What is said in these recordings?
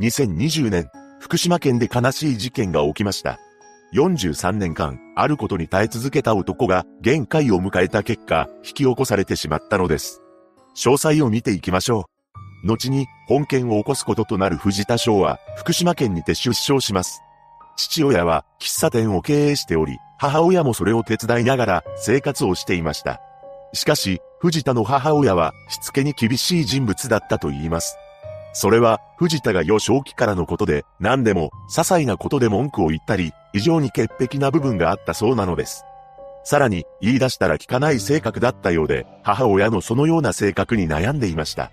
2020年、福島県で悲しい事件が起きました。43年間、あることに耐え続けた男が限界を迎えた結果、引き起こされてしまったのです。詳細を見ていきましょう。後に、本件を起こすこととなる藤田翔は、福島県にて出生します。父親は、喫茶店を経営しており、母親もそれを手伝いながら生活をしていました。しかし、藤田の母親は、しつけに厳しい人物だったと言います。それは、藤田が幼少期からのことで、何でも、些細なことで文句を言ったり、異常に潔癖な部分があったそうなのです。さらに、言い出したら聞かない性格だったようで、母親のそのような性格に悩んでいました。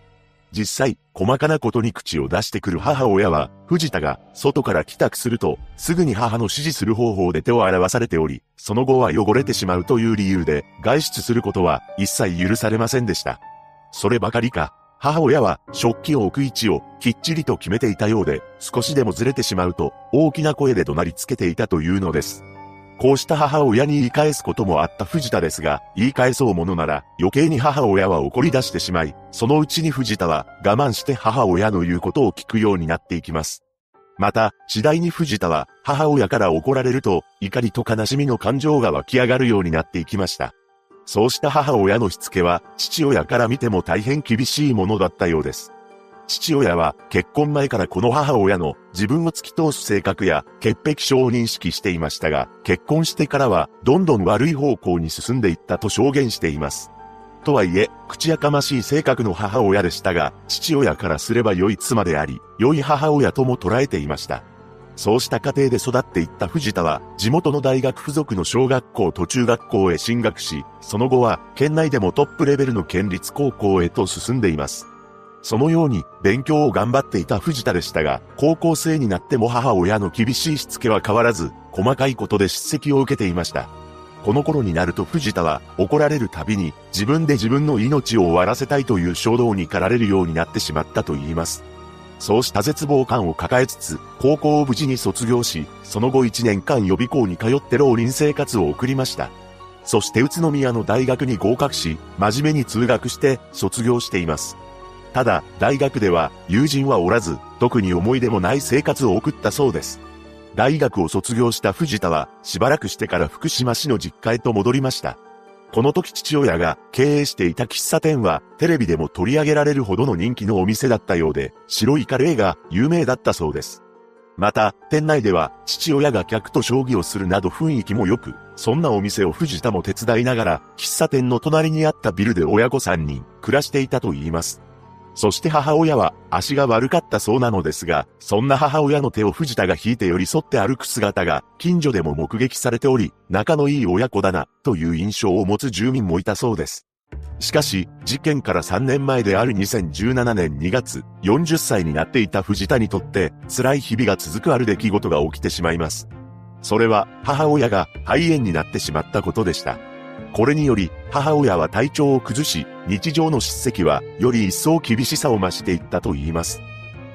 実際、細かなことに口を出してくる母親は、藤田が外から帰宅すると、すぐに母の指示する方法で手を洗わされており、その後は汚れてしまうという理由で、外出することは一切許されませんでした。そればかりか、母親は食器を置く位置をきっちりと決めていたようで、少しでもずれてしまうと大きな声で怒鳴りつけていたというのです。こうした母親に言い返すこともあった藤田ですが、言い返そうものなら余計に母親は怒り出してしまい、そのうちに藤田は我慢して母親の言うことを聞くようになっていきます。また、次第に藤田は母親から怒られると怒りと悲しみの感情が湧き上がるようになっていきました。そうした母親のしつけは、父親から見ても大変厳しいものだったようです。父親は結婚前からこの母親の自分を突き通す性格や潔癖症を認識していましたが、結婚してからはどんどん悪い方向に進んでいったと証言しています。とはいえ、口やかましい性格の母親でしたが、父親からすれば良い妻であり、良い母親とも捉えていました。そうした家庭で育っていった藤田は、地元の大学附属の小学校と中学校へ進学し、その後は、県内でもトップレベルの県立高校へと進んでいます。そのように、勉強を頑張っていた藤田でしたが、高校生になっても母親の厳しいしつけは変わらず、細かいことで叱責を受けていました。この頃になると藤田は、怒られるたびに、自分で自分の命を終わらせたいという衝動に駆られるようになってしまったと言います。そうした絶望感を抱えつつ、高校を無事に卒業し、その後1年間予備校に通って浪人生活を送りました。そして宇都宮の大学に合格し、真面目に通学して卒業しています。ただ、大学では友人はおらず、特に思い出もない生活を送ったそうです。大学を卒業した藤田は、しばらくしてから福島市の実家へと戻りました。この時父親が経営していた喫茶店はテレビでも取り上げられるほどの人気のお店だったようで、白いカレーが有名だったそうです。また、店内では父親が客と将棋をするなど雰囲気も良く、そんなお店を藤田も手伝いながら、喫茶店の隣にあったビルで親子3人暮らしていたと言います。そして母親は足が悪かったそうなのですが、そんな母親の手を藤田が引いて寄り添って歩く姿が近所でも目撃されており、仲のいい親子だな、という印象を持つ住民もいたそうです。しかし、事件から3年前である2017年2月、40歳になっていた藤田にとって、辛い日々が続くある出来事が起きてしまいます。それは、母親が肺炎になってしまったことでした。これにより、母親は体調を崩し、日常の叱責は、より一層厳しさを増していったと言います。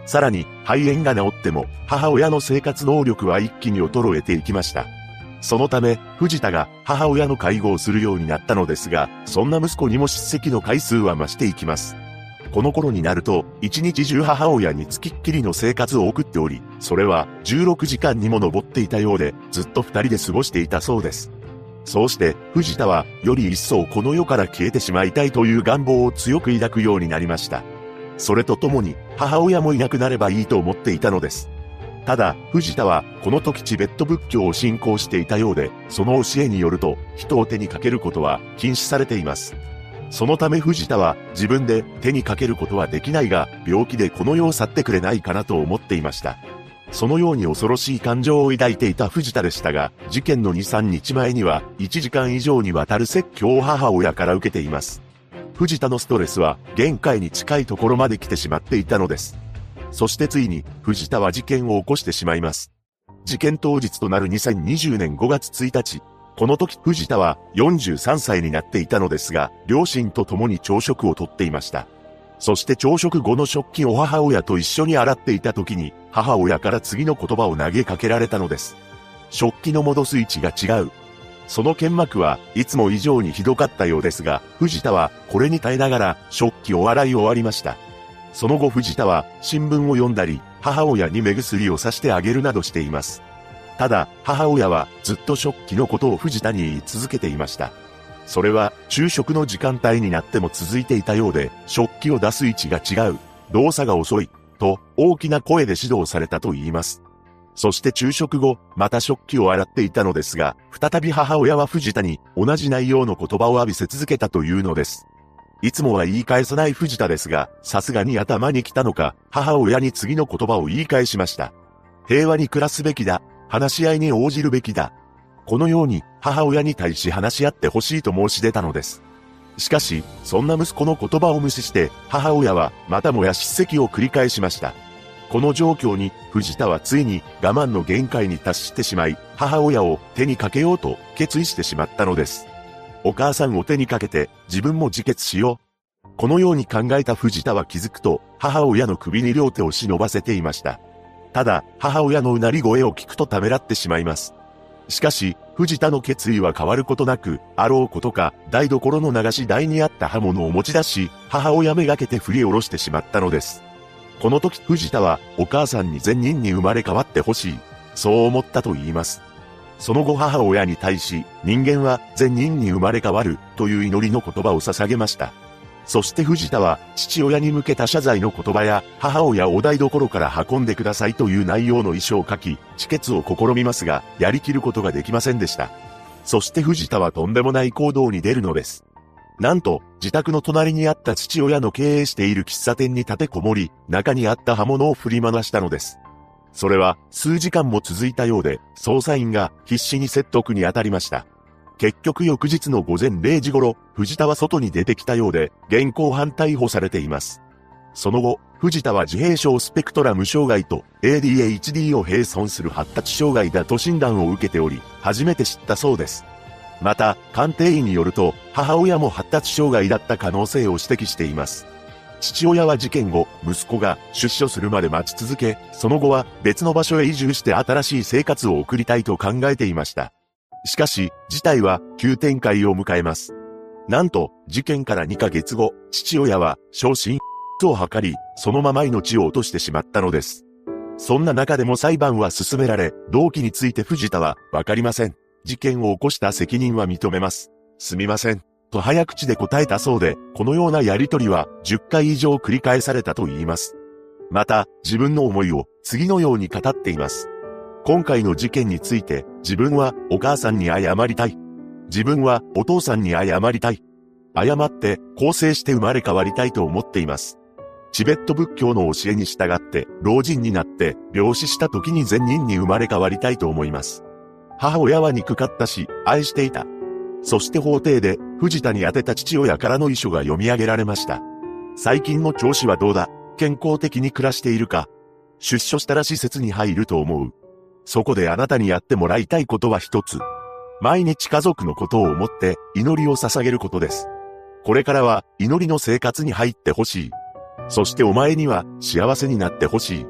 さらに、肺炎が治っても、母親の生活能力は一気に衰えていきました。そのため、藤田が母親の介護をするようになったのですが、そんな息子にも叱責の回数は増していきます。この頃になると、一日中母親につきっきりの生活を送っており、それは16時間にも上っていたようで、ずっと二人で過ごしていたそうです。そうして、藤田は、より一層この世から消えてしまいたいという願望を強く抱くようになりました。それとともに、母親もいなくなればいいと思っていたのです。ただ、藤田は、この時チベット仏教を信仰していたようで、その教えによると、人を手にかけることは禁止されています。そのため藤田は、自分で手にかけることはできないが、病気でこの世を去ってくれないかなと思っていました。そのように恐ろしい感情を抱いていた藤田でしたが、事件の2、3日前には、1時間以上にわたる説教を母親から受けています。藤田のストレスは、限界に近いところまで来てしまっていたのです。そしてついに、藤田は事件を起こしてしまいます。事件当日となる2020年5月1日、この時藤田は43歳になっていたのですが、両親と共に朝食をとっていました。そして朝食後の食器を母親と一緒に洗っていた時に、母親から次の言葉を投げかけられたのです。食器の戻す位置が違う。その剣幕はいつも以上にひどかったようですが、藤田はこれに耐えながら食器を洗い終わりました。その後藤田は新聞を読んだり、母親に目薬をさしてあげるなどしています。ただ、母親はずっと食器のことを藤田に言い続けていました。それは、昼食の時間帯になっても続いていたようで、食器を出す位置が違う、動作が遅い、と大きな声で指導されたと言います。そして昼食後、また食器を洗っていたのですが、再び母親は藤田に同じ内容の言葉を浴びせ続けたというのです。いつもは言い返さない藤田ですが、さすがに頭に来たのか、母親に次の言葉を言い返しました。平和に暮らすべきだ。話し合いに応じるべきだ。このように母親に対し話し合ってほしいと申し出たのです。しかし、そんな息子の言葉を無視して、母親はまたもや叱責を繰り返しました。この状況に、藤田はついに我慢の限界に達してしまい、母親を手にかけようと決意してしまったのです。お母さんを手にかけて、自分も自決しよう。このように考えた藤田は気づくと、母親の首に両手を忍ばせていました。ただ、母親のうなり声を聞くとためらってしまいます。しかし、藤田の決意は変わることなく、あろうことか、台所の流し台にあった刃物を持ち出し、母親めがけて振り下ろしてしまったのです。この時藤田は、お母さんに善人に生まれ変わってほしい。そう思ったと言います。その後母親に対し、人間は善人に生まれ変わる、という祈りの言葉を捧げました。そして藤田は父親に向けた謝罪の言葉や母親を台所から運んでくださいという内容の遺書を書き、止血を試みますが、やりきることができませんでした。そして藤田はとんでもない行動に出るのです。なんと、自宅の隣にあった父親の経営している喫茶店に立てこもり、中にあった刃物を振り回したのです。それは数時間も続いたようで、捜査員が必死に説得に当たりました。結局翌日の午前0時頃、藤田は外に出てきたようで、現行犯逮捕されています。その後、藤田は自閉症スペクトラム障害と ADHD を並存する発達障害だと診断を受けており、初めて知ったそうです。また、鑑定医によると、母親も発達障害だった可能性を指摘しています。父親は事件後、息子が出所するまで待ち続け、その後は別の場所へ移住して新しい生活を送りたいと考えていました。しかし、事態は急展開を迎えます。なんと、事件から2ヶ月後、父親は昇進を図り、そのまま命を落としてしまったのです。そんな中でも裁判は進められ、動機について藤田は、わかりません。事件を起こした責任は認めます。すみません。と早口で答えたそうで、このようなやりとりは10回以上繰り返されたと言います。また、自分の思いを次のように語っています。今回の事件について、自分はお母さんに謝りたい。自分はお父さんに謝りたい。謝って更生して生まれ変わりたいと思っています。チベット仏教の教えに従って老人になって病死した時に善人に生まれ変わりたいと思います。母親は憎かったし、愛していた。そして法廷で藤田に宛てた父親からの遺書が読み上げられました。最近の調子はどうだ？健康的に暮らしているか？出所したら施設に入ると思う。そこであなたにやってもらいたいことは一つ。毎日家族のことを思って祈りを捧げることです。これからは祈りの生活に入ってほしい。そしてお前には幸せになってほしい。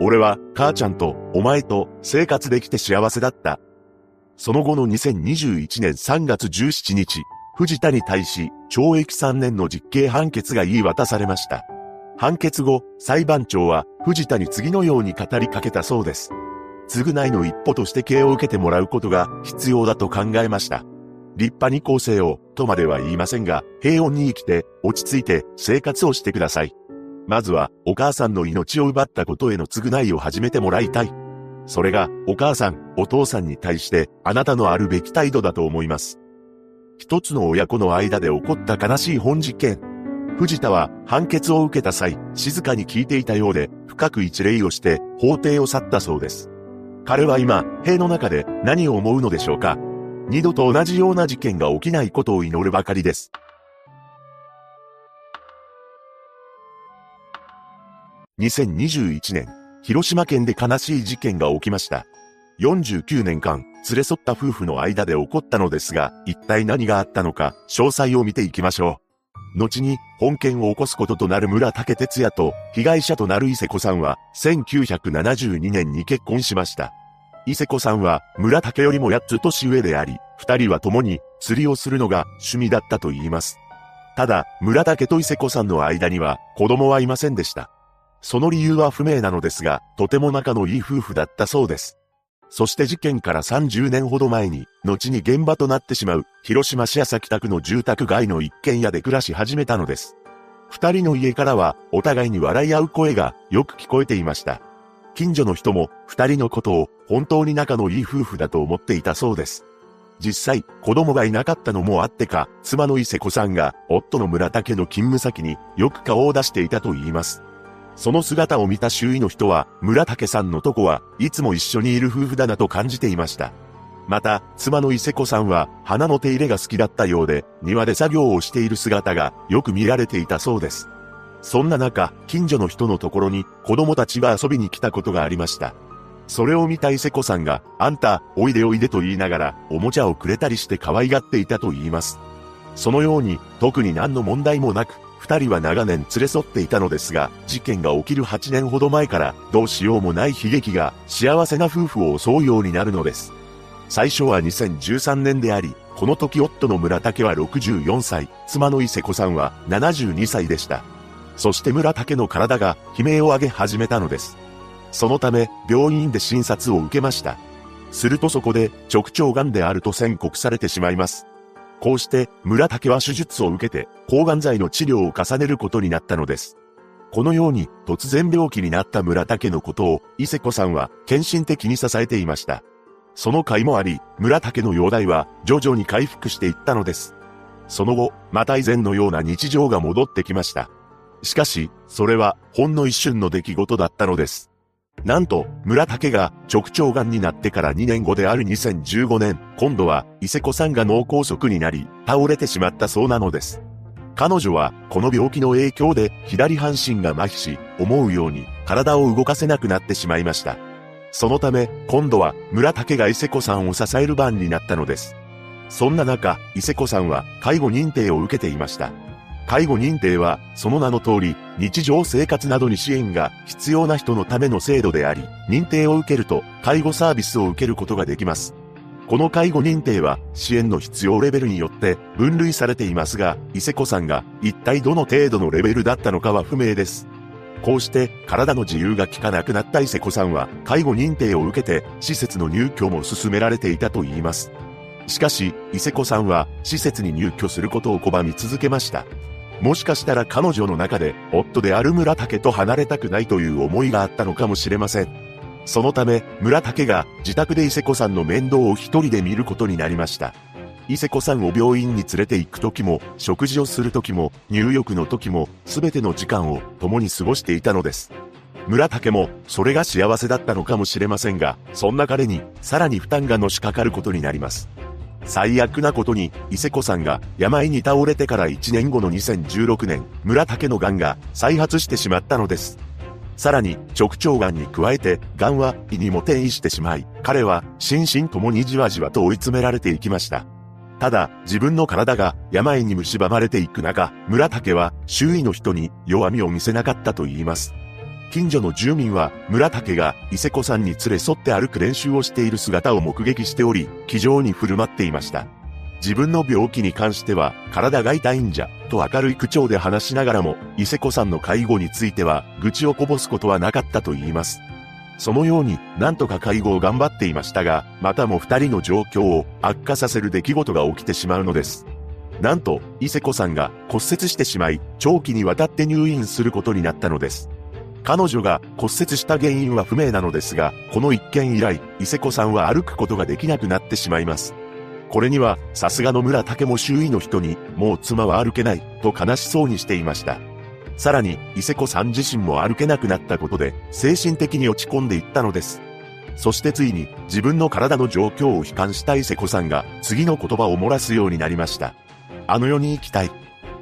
俺は母ちゃんとお前と生活できて幸せだった。その後の2021年3月17日、藤田に対し懲役3年の実刑判決が言い渡されました。判決後、裁判長は藤田に次のように語りかけたそうです。償いの一歩として刑を受けてもらうことが必要だと考えました。立派に構成を、とまでは言いませんが、平穏に生きて、落ち着いて生活をしてください。まずは、お母さんの命を奪ったことへの償いを始めてもらいたい。それが、お母さん、お父さんに対して、あなたのあるべき態度だと思います。一つの親子の間で起こった悲しい本事件。藤田は判決を受けた際、静かに聞いていたようで、深く一礼をして法廷を去ったそうです。彼は今、塀の中で何を思うのでしょうか二度と同じような事件が起きないことを祈るばかりです。2021年、広島県で悲しい事件が起きました。49年間、連れ添った夫婦の間で起こったのですが、一体何があったのか、詳細を見ていきましょう。後に、本件を起こすこととなる村竹哲也と、被害者となる伊勢子さんは、1972年に結婚しました。伊勢子さんは、村竹よりも8つ年上であり、二人は共に、釣りをするのが趣味だったと言います。ただ、村竹と伊勢子さんの間には、子供はいませんでした。その理由は不明なのですが、とても仲のいい夫婦だったそうです。そして事件から30年ほど前に、後に現場となってしまう、広島市朝北区の住宅街の一軒家で暮らし始めたのです。二人の家からは、お互いに笑い合う声がよく聞こえていました。近所の人も、二人のことを本当に仲のいい夫婦だと思っていたそうです。実際、子供がいなかったのもあってか、妻の伊勢子さんが、夫の村竹の勤務先によく顔を出していたと言います。その姿を見た周囲の人は、村竹さんのとこはいつも一緒にいる夫婦だなと感じていました。また、妻の伊勢子さんは、花の手入れが好きだったようで、庭で作業をしている姿がよく見られていたそうです。そんな中、近所の人のところに子供たちが遊びに来たことがありました。それを見た伊勢子さんが、あんた、おいでおいでと言いながら、おもちゃをくれたりして可愛がっていたと言います。そのように、特に何の問題もなく、二人は長年連れ添っていたのですが、事件が起きる8年ほど前から、どうしようもない悲劇が、幸せな夫婦を襲うようになるのです。最初は2013年であり、この時夫の村竹は64歳、妻の伊勢子さんは72歳でした。そして村竹の体が悲鳴を上げ始めたのです。そのため、病院で診察を受けました。するとそこで、直腸癌であると宣告されてしまいます。こうして村竹は手術を受けて抗がん剤の治療を重ねることになったのです。このように突然病気になった村竹のことを伊勢子さんは献身的に支えていました。その甲斐もあり、村竹の容体は徐々に回復していったのです。その後、また以前のような日常が戻ってきました。しかし、それはほんの一瞬の出来事だったのです。なんと、村竹が直腸癌になってから2年後である2015年、今度は伊勢子さんが脳梗塞になり、倒れてしまったそうなのです。彼女は、この病気の影響で左半身が麻痺し、思うように体を動かせなくなってしまいました。そのため、今度は村竹が伊勢子さんを支える番になったのです。そんな中、伊勢子さんは介護認定を受けていました。介護認定は、その名の通り、日常生活などに支援が必要な人のための制度であり、認定を受けると、介護サービスを受けることができます。この介護認定は、支援の必要レベルによって分類されていますが、伊勢子さんが一体どの程度のレベルだったのかは不明です。こうして体の自由が利かなくなった伊勢子さんは介護認定を受けて施設の入居も進められていたといいます。しかし、伊勢子さんは施設に入居することを拒み続けました。もしかしたら彼女の中で、夫である村竹と離れたくないという思いがあったのかもしれません。そのため、村竹が自宅で伊勢子さんの面倒を一人で見ることになりました。伊勢子さんを病院に連れて行く時も、食事をする時も、入浴の時も、すべての時間を共に過ごしていたのです。村竹も、それが幸せだったのかもしれませんが、そんな彼に、さらに負担がのしかかることになります。最悪なことに、伊勢子さんが病に倒れてから1年後の2016年、村竹の癌が再発してしまったのです。さらに、直腸癌に加えて、癌は胃にも転移してしまい、彼は心身ともにじわじわと追い詰められていきました。ただ、自分の体が病に蝕まれていく中、村竹は周囲の人に弱みを見せなかったと言います。近所の住民は村竹が伊勢子さんに連れ添って歩く練習をしている姿を目撃しており、気丈に振る舞っていました。自分の病気に関しては体が痛いんじゃ、と明るい口調で話しながらも、伊勢子さんの介護については愚痴をこぼすことはなかったと言います。そのように、なんとか介護を頑張っていましたが、またも二人の状況を悪化させる出来事が起きてしまうのです。なんと、伊勢子さんが骨折してしまい、長期にわたって入院することになったのです。彼女が骨折した原因は不明なのですが、この一件以来、伊勢子さんは歩くことができなくなってしまいます。これには、さすがの村竹も周囲の人に、もう妻は歩けない、と悲しそうにしていました。さらに、伊勢子さん自身も歩けなくなったことで、精神的に落ち込んでいったのです。そしてついに、自分の体の状況を悲観した伊勢子さんが、次の言葉を漏らすようになりました。あの世に行きたい。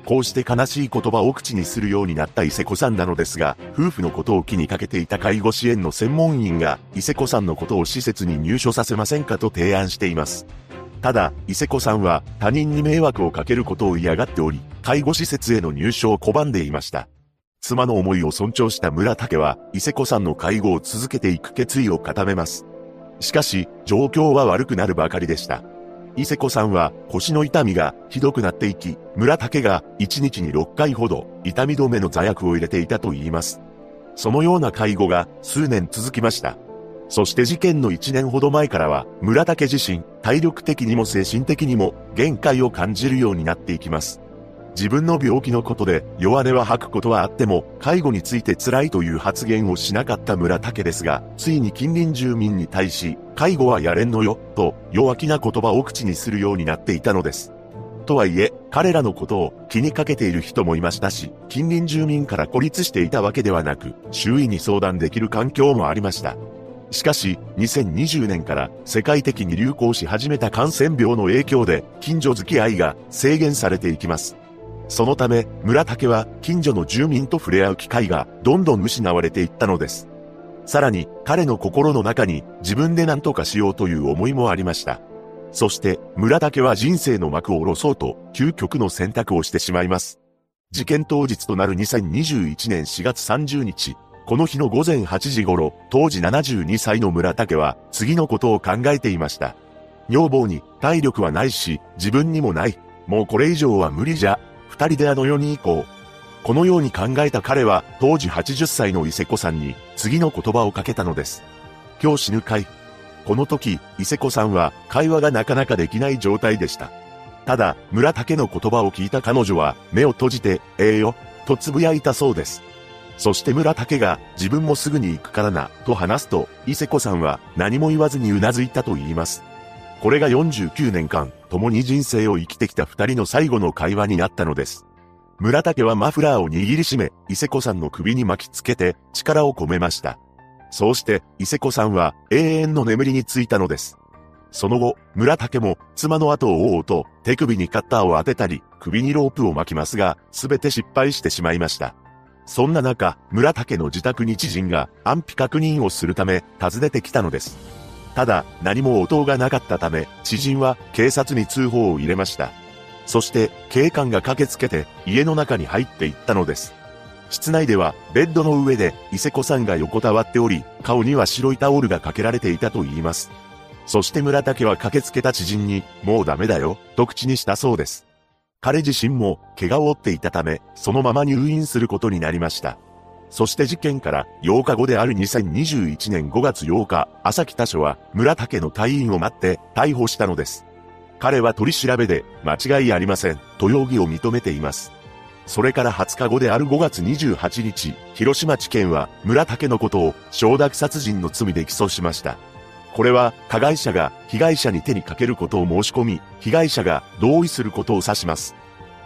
こうして悲しい言葉を口にするようになった伊勢子さんなのですが、夫婦のことを気にかけていた介護支援の専門員が、伊勢子さんのことを施設に入所させませんかと提案しています。ただ、伊勢子さんは他人に迷惑をかけることを嫌がっており、介護施設への入所を拒んでいました。妻の思いを尊重した村竹は、伊勢子さんの介護を続けていく決意を固めます。しかし、状況は悪くなるばかりでした。伊勢子さんは腰の痛みがひどくなっていき、村竹が1日に6回ほど痛み止めの座薬を入れていたと言います。そのような介護が数年続きました。そして事件の1年ほど前からは、村竹自身、体力的にも精神的にも限界を感じるようになっていきます。自分の病気のことで弱音は吐くことはあっても、介護について辛いという発言をしなかった村竹ですが、ついに近隣住民に対し、介護はやれんのよ、と弱気な言葉を口にするようになっていたのです。とはいえ、彼らのことを気にかけている人もいましたし、近隣住民から孤立していたわけではなく、周囲に相談できる環境もありました。しかし、2020年から世界的に流行し始めた感染病の影響で、近所付き合いが制限されていきます。そのため、村竹は近所の住民と触れ合う機会がどんどん失われていったのです。さらに、彼の心の中に自分で何とかしようという思いもありました。そして、村竹は人生の幕を下ろそうと、究極の選択をしてしまいます。事件当日となる2021年4月30日、この日の午前8時頃、当時72歳の村竹は、次のことを考えていました。女房に、体力はないし、自分にもない。もうこれ以上は無理じゃ、二人であの世に行こう。このように考えた彼は、当時80歳の伊勢子さんに、次の言葉をかけたのです。今日死ぬかいこの時、伊勢子さんは、会話がなかなかできない状態でした。ただ、村竹の言葉を聞いた彼女は、目を閉じて、ええよ、と呟いたそうです。そして村竹が、自分もすぐに行くからな、と話すと、伊勢子さんは、何も言わずに頷いたと言います。これが49年間、共に人生を生きてきた二人の最後の会話になったのです。村竹はマフラーを握りしめ、伊勢子さんの首に巻きつけて力を込めました。そうして、伊勢子さんは永遠の眠りについたのです。その後、村竹も妻の後を追おうと手首にカッターを当てたり、首にロープを巻きますが、すべて失敗してしまいました。そんな中、村竹の自宅に知人が安否確認をするため訪ねてきたのです。ただ、何も応答がなかったため、知人は警察に通報を入れました。そして、警官が駆けつけて、家の中に入っていったのです。室内では、ベッドの上で、伊勢子さんが横たわっており、顔には白いタオルがかけられていたと言います。そして村竹は駆けつけた知人に、もうダメだよ、と口にしたそうです。彼自身も、怪我を負っていたため、そのまま入院することになりました。そして事件から8日後である2021年5月8日、朝北署は村竹の隊員を待って逮捕したのです。彼は取り調べで間違いありませんと容疑を認めています。それから20日後である5月28日、広島地検は村竹のことを承諾殺人の罪で起訴しました。これは加害者が被害者に手にかけることを申し込み、被害者が同意することを指します。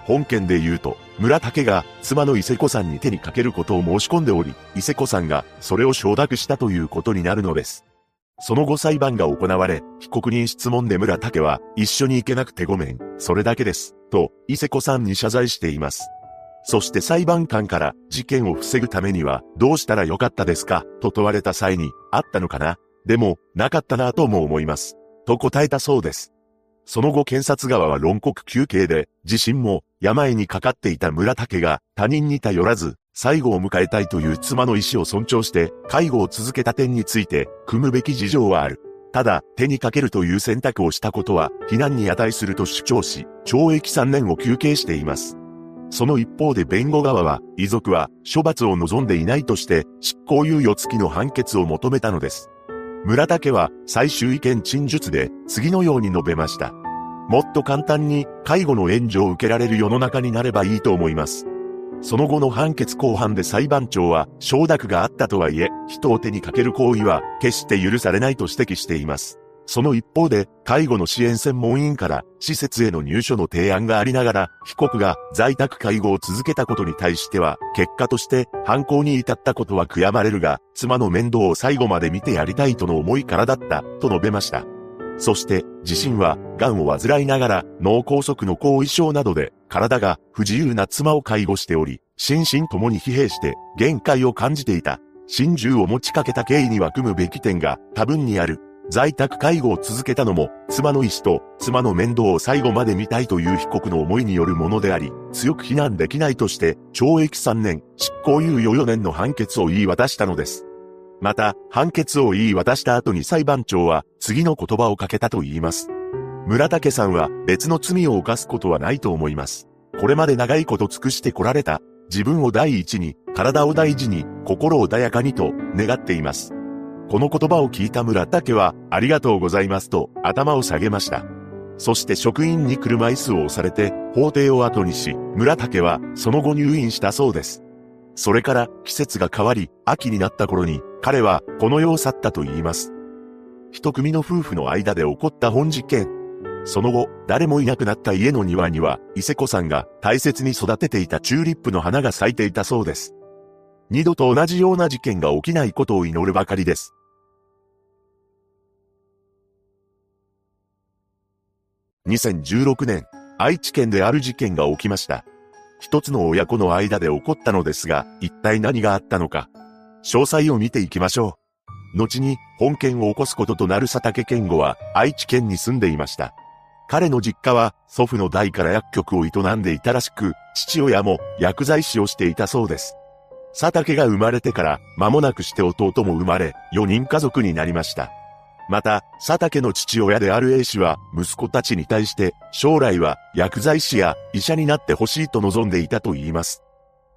本件で言うと、村竹が妻の伊勢子さんに手にかけることを申し込んでおり、伊勢子さんがそれを承諾したということになるのです。その後裁判が行われ、被告人質問で村竹は、一緒に行けなくてごめん、それだけです、と、伊勢子さんに謝罪しています。そして裁判官から事件を防ぐためにはどうしたらよかったですかと問われた際にあったのかなでもなかったなとも思います。と答えたそうです。その後検察側は論告休刑で、自身も病にかかっていた村竹が他人に頼らず、最後を迎えたいという妻の意思を尊重して、介護を続けた点について、組むべき事情はある。ただ、手にかけるという選択をしたことは、非難に値すると主張し、懲役3年を求刑しています。その一方で弁護側は、遺族は処罰を望んでいないとして、執行猶予付きの判決を求めたのです。村竹は最終意見陳述で次のように述べました。もっと簡単に介護の援助を受けられる世の中になればいいと思います。その後の判決後半で裁判長は承諾があったとはいえ、人を手にかける行為は決して許されないと指摘しています。その一方で、介護の支援専門員から施設への入所の提案がありながら、被告が在宅介護を続けたことに対しては、結果として犯行に至ったことは悔やまれるが、妻の面倒を最後まで見てやりたいとの思いからだった、と述べました。そして、自身は、癌を患いながら、脳梗塞の後遺症などで、体が不自由な妻を介護しており、心身ともに疲弊して限界を感じていた。心中を持ちかけた経緯には組むべき点が多分にある。在宅介護を続けたのも、妻の意思と妻の面倒を最後まで見たいという被告の思いによるものであり、強く非難できないとして、懲役3年、執行猶予4年の判決を言い渡したのです。また、判決を言い渡した後に裁判長は、次の言葉をかけたと言います。村竹さんは別の罪を犯すことはないと思います。これまで長いこと尽くしてこられた、自分を第一に、体を大事に、心を穏やかにと願っています。この言葉を聞いた村竹は、ありがとうございますと頭を下げました。そして職員に車椅子を押されて、法廷を後にし、村竹はその後入院したそうです。それから季節が変わり、秋になった頃に、彼はこの世を去ったと言います。一組の夫婦の間で起こった本事件。その後、誰もいなくなった家の庭には、伊勢子さんが大切に育てていたチューリップの花が咲いていたそうです。二度と同じような事件が起きないことを祈るばかりです。2016年、愛知県である事件が起きました。一つの親子の間で起こったのですが、一体何があったのか。詳細を見ていきましょう。後に本件を起こすこととなる佐竹健吾は愛知県に住んでいました。彼の実家は祖父の代から薬局を営んでいたらしく、父親も薬剤師をしていたそうです。佐竹が生まれてから間もなくして弟も生まれ、4人家族になりました。また、佐竹の父親である A 氏は、息子たちに対して、将来は薬剤師や医者になってほしいと望んでいたと言います。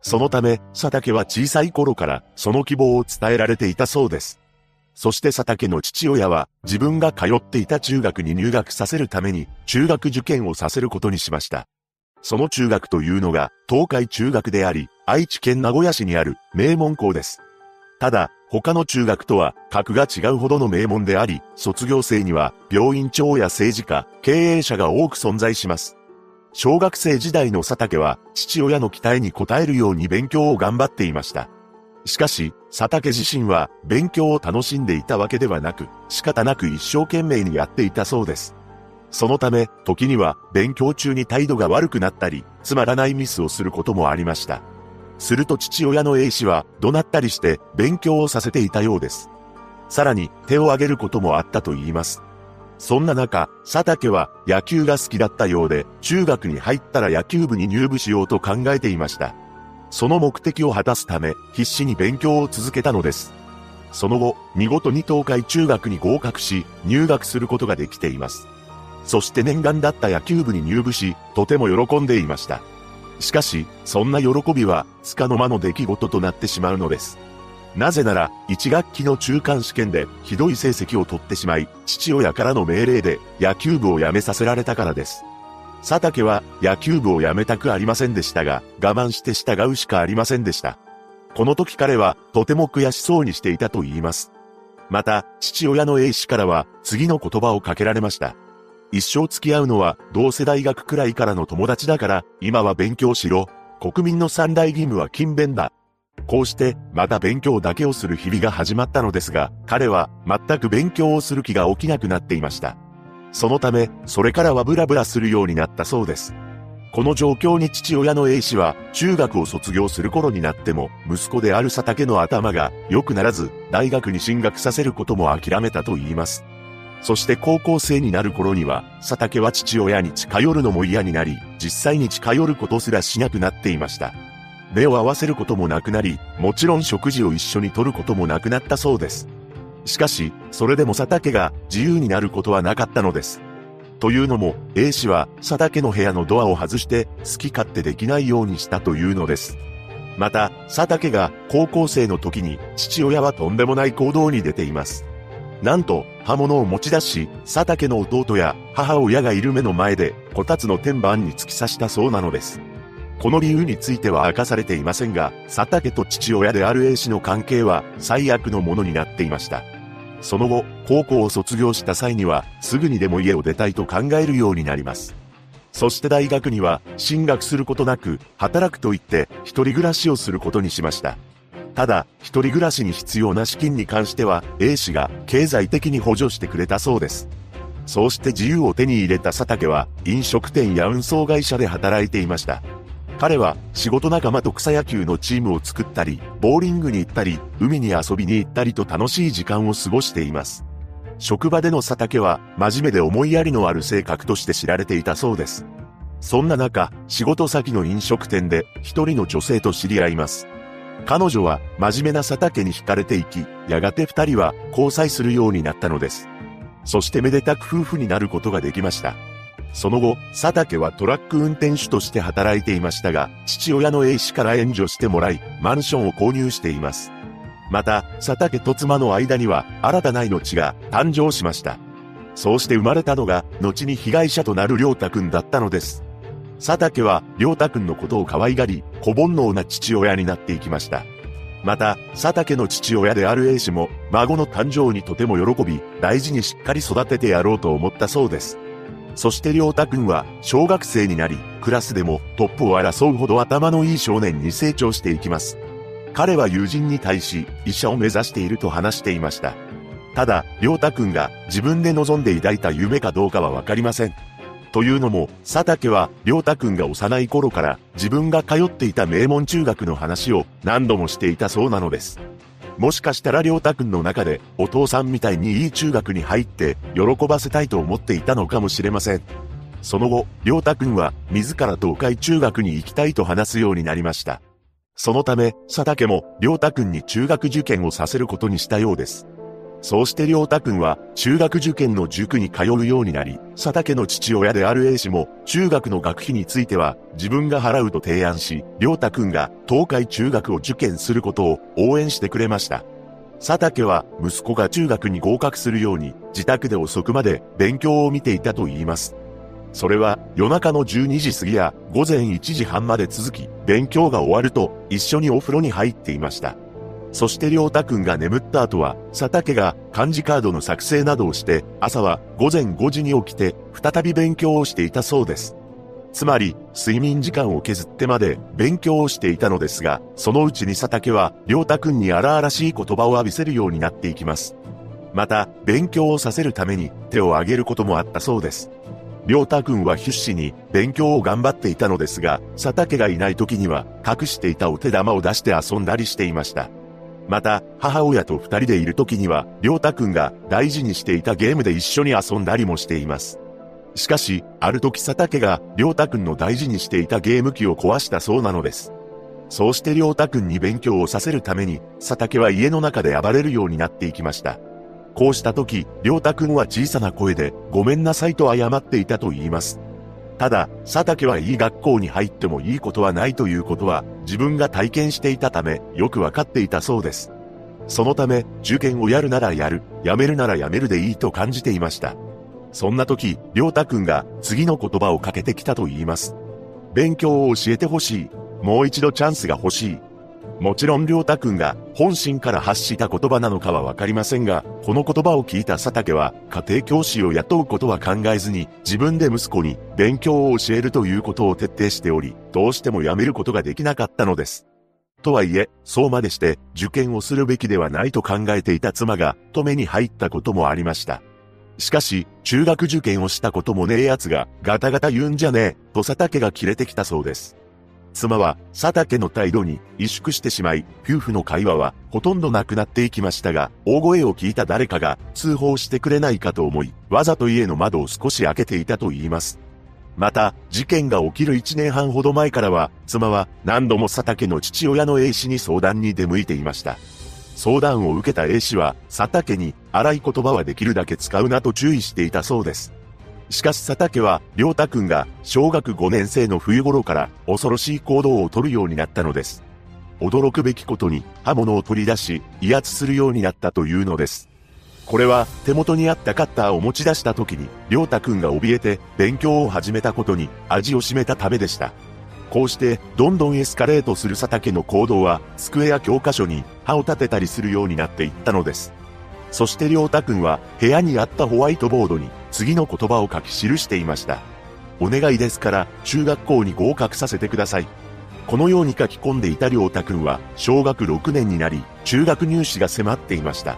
そのため、佐竹は小さい頃から、その希望を伝えられていたそうです。そして佐竹の父親は、自分が通っていた中学に入学させるために、中学受験をさせることにしました。その中学というのが、東海中学であり、愛知県名古屋市にある名門校です。ただ、他の中学とは格が違うほどの名門であり、卒業生には病院長や政治家、経営者が多く存在します。小学生時代の佐竹は父親の期待に応えるように勉強を頑張っていました。しかし、佐竹自身は勉強を楽しんでいたわけではなく、仕方なく一生懸命にやっていたそうです。そのため、時には勉強中に態度が悪くなったり、つまらないミスをすることもありました。すると父親の A 氏は怒鳴ったりして勉強をさせていたようです。さらに手を挙げることもあったと言います。そんな中、佐竹は野球が好きだったようで、中学に入ったら野球部に入部しようと考えていました。その目的を果たすため、必死に勉強を続けたのです。その後、見事に東海中学に合格し、入学することができています。そして念願だった野球部に入部し、とても喜んでいました。しかし、そんな喜びは、つかの間の出来事となってしまうのです。なぜなら、1学期の中間試験でひどい成績を取ってしまい、父親からの命令で野球部を辞めさせられたからです。佐竹は野球部を辞めたくありませんでしたが、我慢して従うしかありませんでした。この時彼はとても悔しそうにしていたと言います。また、父親の A 氏からは次の言葉をかけられました。一生付き合うのは同世代学くらいからの友達だから、今は勉強しろ。国民の三大義務は勤勉だ。こうして、また勉強だけをする日々が始まったのですが、彼は全く勉強をする気が起きなくなっていました。そのため、それからはブラブラするようになったそうです。この状況に父親の A 氏は、中学を卒業する頃になっても、息子である佐竹の頭が良くならず、大学に進学させることも諦めたと言います。そして高校生になる頃には、佐竹は父親に近寄るのも嫌になり、実際に近寄ることすらしなくなっていました。目を合わせることもなくなり、もちろん食事を一緒にとることもなくなったそうです。しかし、それでも佐竹が自由になることはなかったのです。というのも、A 氏は佐竹の部屋のドアを外して好き勝手できないようにしたというのです。また、佐竹が高校生の時に父親はとんでもない行動に出ています。なんと、刃物を持ち出し、佐竹の弟や母親がいる目の前で、こたつの天板に突き刺したそうなのです。この理由については明かされていませんが、佐竹と父親である A 氏の関係は最悪のものになっていました。その後、高校を卒業した際には、すぐにでも家を出たいと考えるようになります。そして大学には、進学することなく、働くと言って、一人暮らしをすることにしました。ただ、一人暮らしに必要な資金に関しては、A 氏が経済的に補助してくれたそうです。そうして自由を手に入れた佐竹は、飲食店や運送会社で働いていました。彼は仕事仲間と草野球のチームを作ったり、ボーリングに行ったり、海に遊びに行ったりと楽しい時間を過ごしています。職場での佐竹は真面目で思いやりのある性格として知られていたそうです。そんな中、仕事先の飲食店で一人の女性と知り合います。彼女は真面目な佐竹に惹かれていき、やがて二人は交際するようになったのです。そしてめでたく夫婦になることができました。その後、佐竹はトラック運転手として働いていましたが、父親の A 氏から援助してもらい、マンションを購入しています。また、佐竹と妻の間には新たな命が誕生しました。そうして生まれたのが、後に被害者となる良太くんだったのです。佐竹は、良太くんのことを可愛がり、小煩悩な父親になっていきました。また、佐竹の父親である A 氏も、孫の誕生にとても喜び、大事にしっかり育ててやろうと思ったそうです。そして良太くんは、小学生になり、クラスでもトップを争うほど頭のいい少年に成長していきます。彼は友人に対し、医者を目指していると話していました。ただ、良太くんが自分で望んで抱いた夢かどうかはわかりません。というのも、佐竹は、良太くんが幼い頃から自分が通っていた名門中学の話を何度もしていたそうなのです。もしかしたら良太くんの中でお父さんみたいにいい中学に入って喜ばせたいと思っていたのかもしれません。その後、良太くんは自ら東海中学に行きたいと話すようになりました。そのため、佐竹も、良太くんに中学受験をさせることにしたようです。そうして良太くんは、中学受験の塾に通うようになり、佐竹の父親である A 氏も、中学の学費については、自分が払うと提案し、良太くんが、東海中学を受験することを応援してくれました。佐竹は、息子が中学に合格するように、自宅で遅くまで勉強を見ていたと言います。それは夜中の12時過ぎや午前1時半まで続き、勉強が終わると一緒にお風呂に入っていました。そして良太くんが眠った後は、佐竹が漢字カードの作成などをして、朝は午前5時に起きて、再び勉強をしていたそうです。つまり、睡眠時間を削ってまで勉強をしていたのですが、そのうちに佐竹は、良太くんに荒々しい言葉を浴びせるようになっていきます。また、勉強をさせるために手を挙げることもあったそうです。良太くんは必死に勉強を頑張っていたのですが、佐竹がいない時には隠していたお手玉を出して遊んだりしていました。また、母親と二人でいる時には、良太くんが大事にしていたゲームで一緒に遊んだりもしています。しかし、ある時佐竹が良太くんの大事にしていたゲーム機を壊したそうなのです。そうして良太くんに勉強をさせるために、佐竹は家の中で暴れるようになっていきました。こうした時、良太くんは小さな声で、ごめんなさいと謝っていたと言います。ただ、佐竹はいい学校に入ってもいいことはないということは、自分が体験していたため、よくわかっていたそうです。そのため、受験をやるならやる、やめるならやめるでいいと感じていました。そんな時、りょうたくんが次の言葉をかけてきたと言います。勉強を教えてほしい。もう一度チャンスが欲しい。もちろん良太くんが本心から発した言葉なのかはわかりませんが、この言葉を聞いた佐竹は家庭教師を雇うことは考えずに自分で息子に勉強を教えるということを徹底しており、どうしてもやめることができなかったのです。とはいえ、そうまでして受験をするべきではないと考えていた妻が止めに入ったこともありました。しかし、中学受験をしたこともねえ奴がガタガタ言うんじゃねえ、と佐竹が切れてきたそうです。妻は佐竹の態度に萎縮してしまい、夫婦の会話はほとんどなくなっていきましたが、大声を聞いた誰かが通報してくれないかと思い、わざと家の窓を少し開けていたと言います。また、事件が起きる1年半ほど前からは、妻は何度も佐竹の父親の A 氏に相談に出向いていました。相談を受けた A 氏は、佐竹に荒い言葉はできるだけ使うなと注意していたそうです。しかし佐竹は、良太くんが小学5年生の冬頃から恐ろしい行動をとるようになったのです。驚くべきことに刃物を取り出し、威圧するようになったというのです。これは手元にあったカッターを持ち出した時に、良太くんが怯えて勉強を始めたことに味を占めたためでした。こうしてどんどんエスカレートする佐竹の行動は机や教科書に歯を立てたりするようになっていったのです。そして良太くんは部屋にあったホワイトボードに次の言葉を書き記していました。お願いですから中学校に合格させてください。このように書き込んでいた良太くんは小学6年になり中学入試が迫っていました。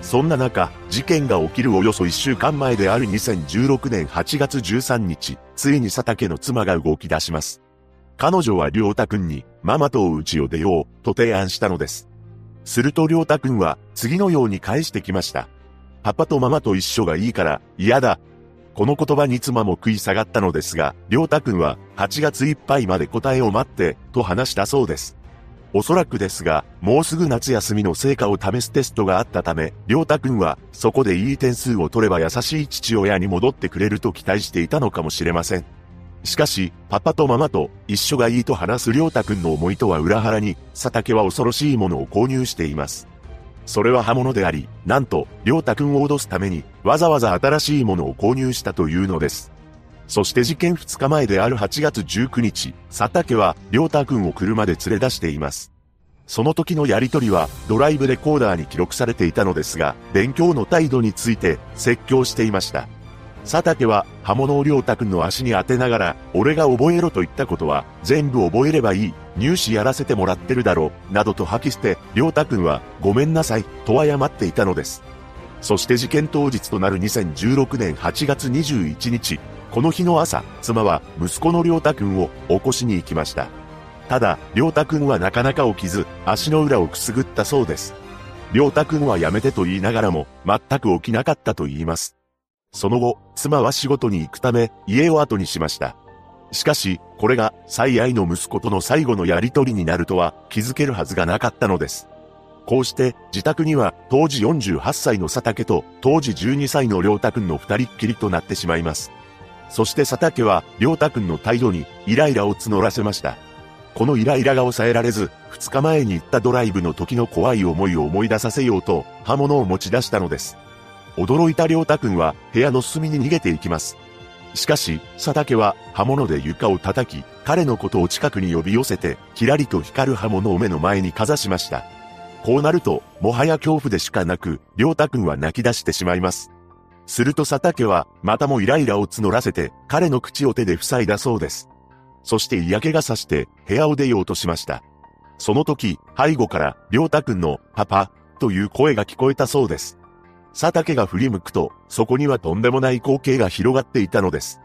そんな中、事件が起きるおよそ1週間前である2016年8月13日、ついに佐竹の妻が動き出します。彼女は良太くんに、ママとお家を出よう、と提案したのです。すると良太くんは、次のように返してきました。パパとママと一緒がいいから、嫌だ。この言葉に妻も食い下がったのですが、良太くんは、8月いっぱいまで答えを待って、と話したそうです。おそらくですが、もうすぐ夏休みの成果を試すテストがあったため、りょうたくんは、そこでいい点数を取れば優しい父親に戻ってくれると期待していたのかもしれません。しかし、パパとママと一緒がいいと話すりょうたくんの思いとは裏腹に、佐竹は恐ろしいものを購入しています。それは刃物であり、なんと、りょうたくんを脅すために、わざわざ新しいものを購入したというのです。そして事件2日前である8月19日、佐竹は、良太くんを車で連れ出しています。その時のやりとりは、ドライブレコーダーに記録されていたのですが、勉強の態度について、説教していました。佐竹は、刃物を良太くんの足に当てながら、俺が覚えろと言ったことは、全部覚えればいい、入試やらせてもらってるだろう、などと吐き捨て、良太くんは、ごめんなさい、と謝っていたのです。そして事件当日となる2016年8月21日、この日の朝、妻は息子の良太くんを起こしに行きました。ただ、良太くんはなかなか起きず、足の裏をくすぐったそうです。良太くんはやめてと言いながらも、全く起きなかったと言います。その後、妻は仕事に行くため、家を後にしました。しかし、これが、最愛の息子との最後のやりとりになるとは、気づけるはずがなかったのです。こうして、自宅には、当時48歳の佐竹と、当時12歳の良太くんの二人っきりとなってしまいます。そして佐竹は、良太くんの態度に、イライラを募らせました。このイライラが抑えられず、二日前に行ったドライブの時の怖い思いを思い出させようと、刃物を持ち出したのです。驚いた良太くんは、部屋の隅に逃げていきます。しかし、佐竹は刃物で床を叩き、彼のことを近くに呼び寄せて、キラリと光る刃物を目の前にかざしました。こうなると、もはや恐怖でしかなく、良太くんは泣き出してしまいます。すると佐竹は、またもイライラを募らせて、彼の口を手で塞いだそうです。そして嫌気がさして、部屋を出ようとしました。その時、背後から、りょうたくんの、パパ、という声が聞こえたそうです。佐竹が振り向くと、そこにはとんでもない光景が広がっていたのです。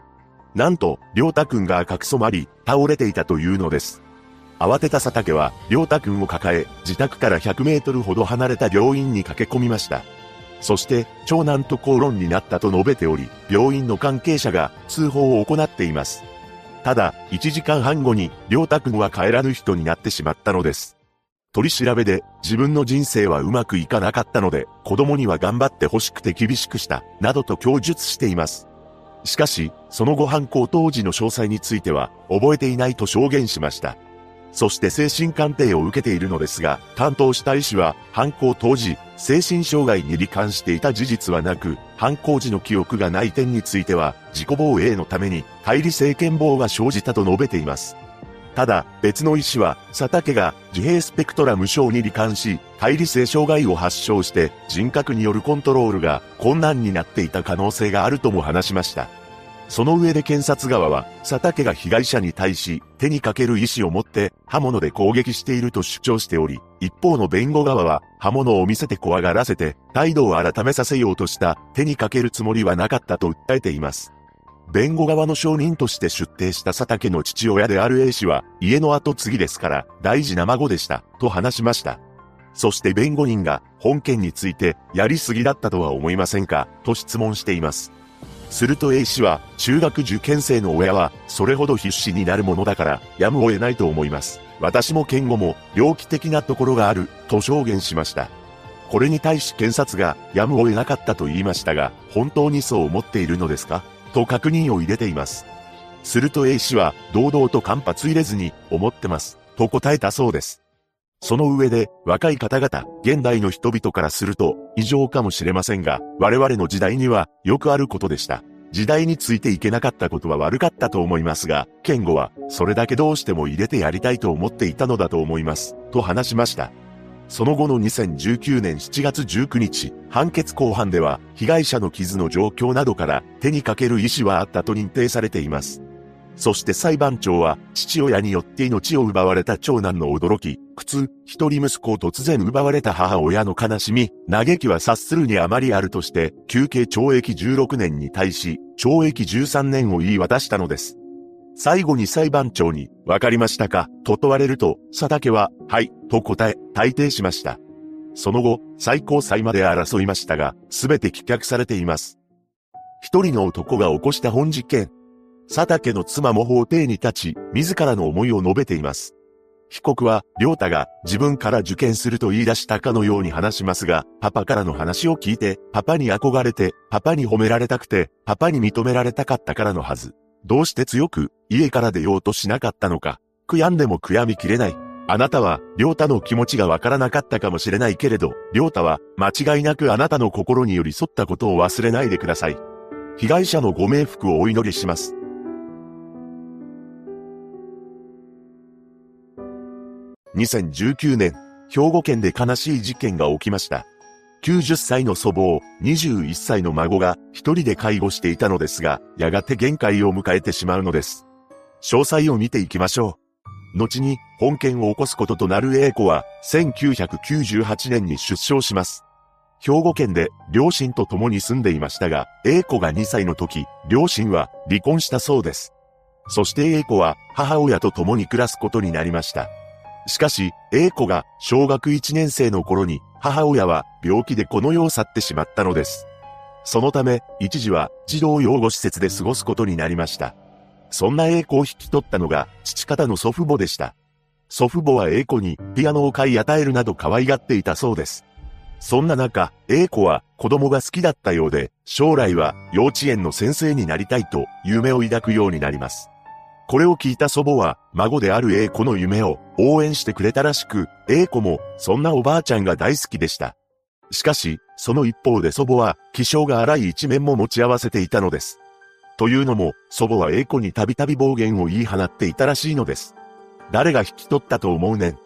なんと、りょうたくんが赤く染まり、倒れていたというのです。慌てた佐竹は、りょうたくんを抱え、自宅から100メートルほど離れた病院に駆け込みました。そして、長男と口論になったと述べており、病院の関係者が通報を行っています。ただ、1時間半後に、良太くんは帰らぬ人になってしまったのです。取り調べで、自分の人生はうまくいかなかったので、子供には頑張って欲しくて厳しくした、などと供述しています。しかし、その後犯行当時の詳細については、覚えていないと証言しました。そして精神鑑定を受けているのですが、担当した医師は、犯行当時、精神障害に罹患していた事実はなく、犯行時の記憶がない点については、自己防衛のために、解離性健忘が生じたと述べています。ただ、別の医師は、佐竹が自閉スペクトラム症に罹患し、解離性障害を発症して、人格によるコントロールが困難になっていた可能性があるとも話しました。その上で検察側は、佐竹が被害者に対し、手にかける意思を持って刃物で攻撃していると主張しており、一方の弁護側は、刃物を見せて怖がらせて、態度を改めさせようとした手にかけるつもりはなかったと訴えています。弁護側の証人として出廷した佐竹の父親である A 氏は、家の後継ぎですから、大事な孫でした、と話しました。そして弁護人が、本件について、やりすぎだったとは思いませんか、と質問しています。すると A 氏は、中学受験生の親は、それほど必死になるものだから、やむを得ないと思います。私も健吾も、猟奇的なところがある、と証言しました。これに対し検察が、やむを得なかったと言いましたが、本当にそう思っているのですか？と確認を入れています。すると A 氏は、堂々と間髪入れずに、思ってます、と答えたそうです。その上で、若い方々、現代の人々からすると、異常かもしれませんが、我々の時代には、よくあることでした。時代についていけなかったことは悪かったと思いますが、健吾は、それだけどうしても入れてやりたいと思っていたのだと思います、と話しました。その後の2019年7月19日、判決後半では、被害者の傷の状況などから、手にかける意思はあったと認定されています。そして裁判長は、父親によって命を奪われた長男の驚き、苦痛、一人息子を突然奪われた母親の悲しみ、嘆きは察するにあまりあるとして、休憩懲役16年に対し、懲役13年を言い渡したのです。最後に裁判長に、わかりましたか？と問われると、佐竹は、はい、と答え、退廷しました。その後、最高裁まで争いましたが、すべて棄却されています。一人の男が起こした本事件。佐竹の妻も法廷に立ち、自らの思いを述べています。被告は、良太が自分から受験すると言い出したかのように話しますが、パパからの話を聞いて、パパに憧れて、パパに褒められたくて、パパに認められたかったからのはず。どうして強く、家から出ようとしなかったのか。悔やんでも悔やみきれない。あなたは、良太の気持ちがわからなかったかもしれないけれど、良太は、間違いなくあなたの心に寄り添ったことを忘れないでください。被害者のご冥福をお祈りします。2019年、兵庫県で悲しい事件が起きました。90歳の祖母を21歳の孫が一人で介護していたのですが、やがて限界を迎えてしまうのです。詳細を見ていきましょう。後に本件を起こすこととなる A 子は1998年に出生します。兵庫県で両親と共に住んでいましたが、A 子が2歳の時、両親は離婚したそうです。そして A 子は母親と共に暮らすことになりました。しかし、A 子が小学1年生の頃に母親は病気でこの世を去ってしまったのです。そのため、一時は児童養護施設で過ごすことになりました。そんな A 子を引き取ったのが父方の祖父母でした。祖父母は A 子にピアノを買い与えるなど可愛がっていたそうです。そんな中、A 子は子供が好きだったようで、将来は幼稚園の先生になりたいと夢を抱くようになります。これを聞いた祖母は、孫である A 子の夢を応援してくれたらしく、A 子もそんなおばあちゃんが大好きでした。しかし、その一方で祖母は、気性が荒い一面も持ち合わせていたのです。というのも、祖母は A 子にたびたび暴言を言い放っていたらしいのです。誰が引き取ったと思うねん。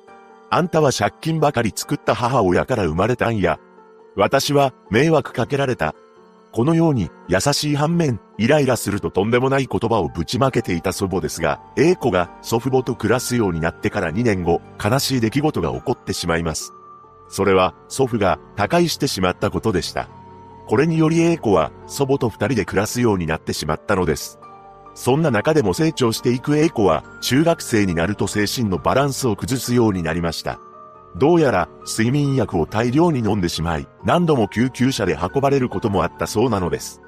あんたは借金ばかり作った母親から生まれたんや。私は迷惑かけられた。このように優しい反面、イライラするととんでもない言葉をぶちまけていた祖母ですが、A 子が祖父母と暮らすようになってから2年後、悲しい出来事が起こってしまいます。それは祖父が他界してしまったことでした。これにより A 子は祖母と二人で暮らすようになってしまったのです。そんな中でも成長していく A 子は中学生になると精神のバランスを崩すようになりました。どうやら睡眠薬を大量に飲んでしまい、何度も救急車で運ばれることもあったそうなのです。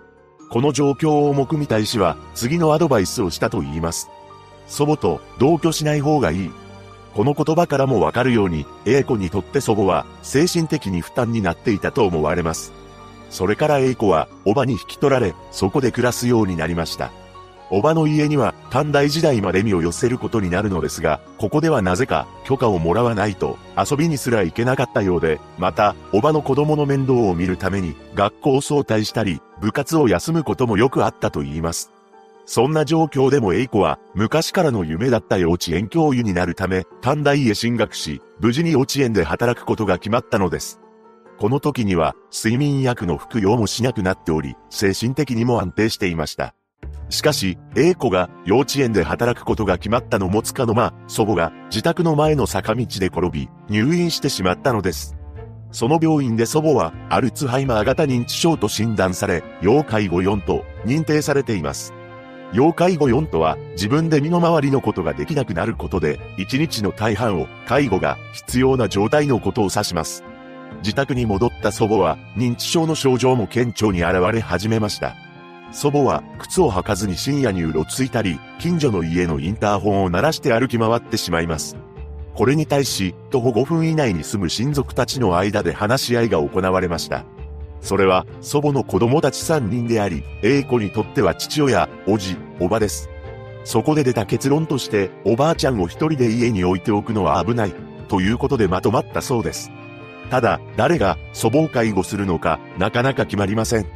この状況を重く見た医師は次のアドバイスをしたと言います。祖母と同居しない方がいい。この言葉からもわかるように、A 子にとって祖母は精神的に負担になっていたと思われます。それから A 子は、おばに引き取られ、そこで暮らすようになりました。おばの家には短大時代まで身を寄せることになるのですが、ここではなぜか許可をもらわないと遊びにすら行けなかったようで、また、おばの子供の面倒を見るために学校を早退したり、部活を休むこともよくあったと言います。そんな状況でも A 子は昔からの夢だった幼稚園教諭になるため、短大へ進学し、無事に幼稚園で働くことが決まったのです。この時には睡眠薬の服用もしなくなっており、精神的にも安定していました。しかし、A 子が幼稚園で働くことが決まったのもつかの間、祖母が自宅の前の坂道で転び、入院してしまったのです。その病院で祖母は、アルツハイマー型認知症と診断され、要介護4と認定されています。要介護4とは、自分で身の回りのことができなくなることで、1日の大半を介護が必要な状態のことを指します。自宅に戻った祖母は、認知症の症状も顕著に現れ始めました。祖母は靴を履かずに深夜にうろついたり、近所の家のインターホンを鳴らして歩き回ってしまいます。これに対し、徒歩5分以内に住む親族たちの間で話し合いが行われました。それは、祖母の子供たち3人であり、A 子にとっては父親、おじ、おばです。そこで出た結論として、おばあちゃんを一人で家に置いておくのは危ない、ということでまとまったそうです。ただ、誰が祖母を介護するのか、なかなか決まりません。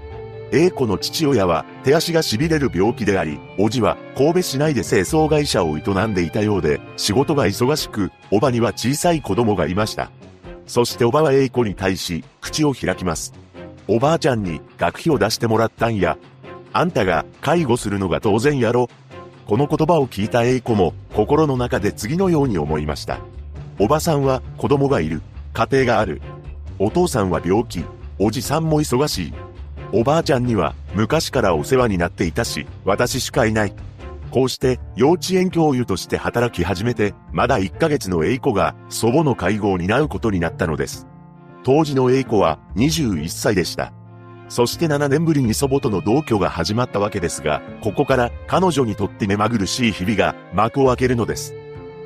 A 子の父親は手足が痺れる病気であり、おじは神戸市内で清掃会社を営んでいたようで、仕事が忙しく、おばには小さい子供がいました。そしておばは A 子に対し、口を開きます。おばあちゃんに学費を出してもらったんや。あんたが介護するのが当然やろ。この言葉を聞いた A 子も心の中で次のように思いました。おばさんは子供がいる。家庭がある。お父さんは病気。おじさんも忙しい。おばあちゃんには昔からお世話になっていたし、私しかいない。こうして幼稚園教諭として働き始めて、まだ1ヶ月の A 子が祖母の介護を担うことになったのです。当時の A 子は21歳でした。そして7年ぶりに祖母との同居が始まったわけですが、ここから彼女にとって目まぐるしい日々が幕を開けるのです。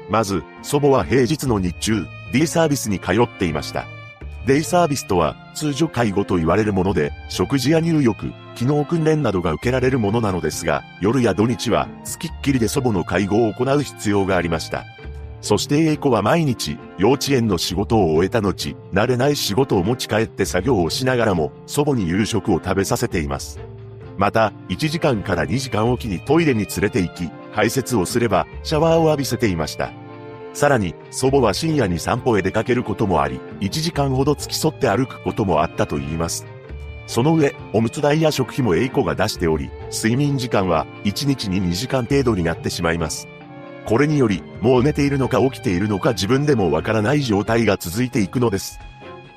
まず、祖母は平日の日中、D サービスに通っていました。デイサービスとは通常介護と言われるもので、食事や入浴、機能訓練などが受けられるものなのですが、夜や土日は付きっきりで祖母の介護を行う必要がありました。そして A 子は毎日、幼稚園の仕事を終えた後、慣れない仕事を持ち帰って作業をしながらも、祖母に夕食を食べさせています。また、1時間から2時間おきにトイレに連れて行き、排泄をすれば、シャワーを浴びせていました。さらに、祖母は深夜に散歩へ出かけることもあり、1時間ほど付き添って歩くこともあったと言います。その上、おむつ代や食費も A 子が出しており、睡眠時間は1日に2時間程度になってしまいます。これにより、もう寝ているのか起きているのか自分でもわからない状態が続いていくのです。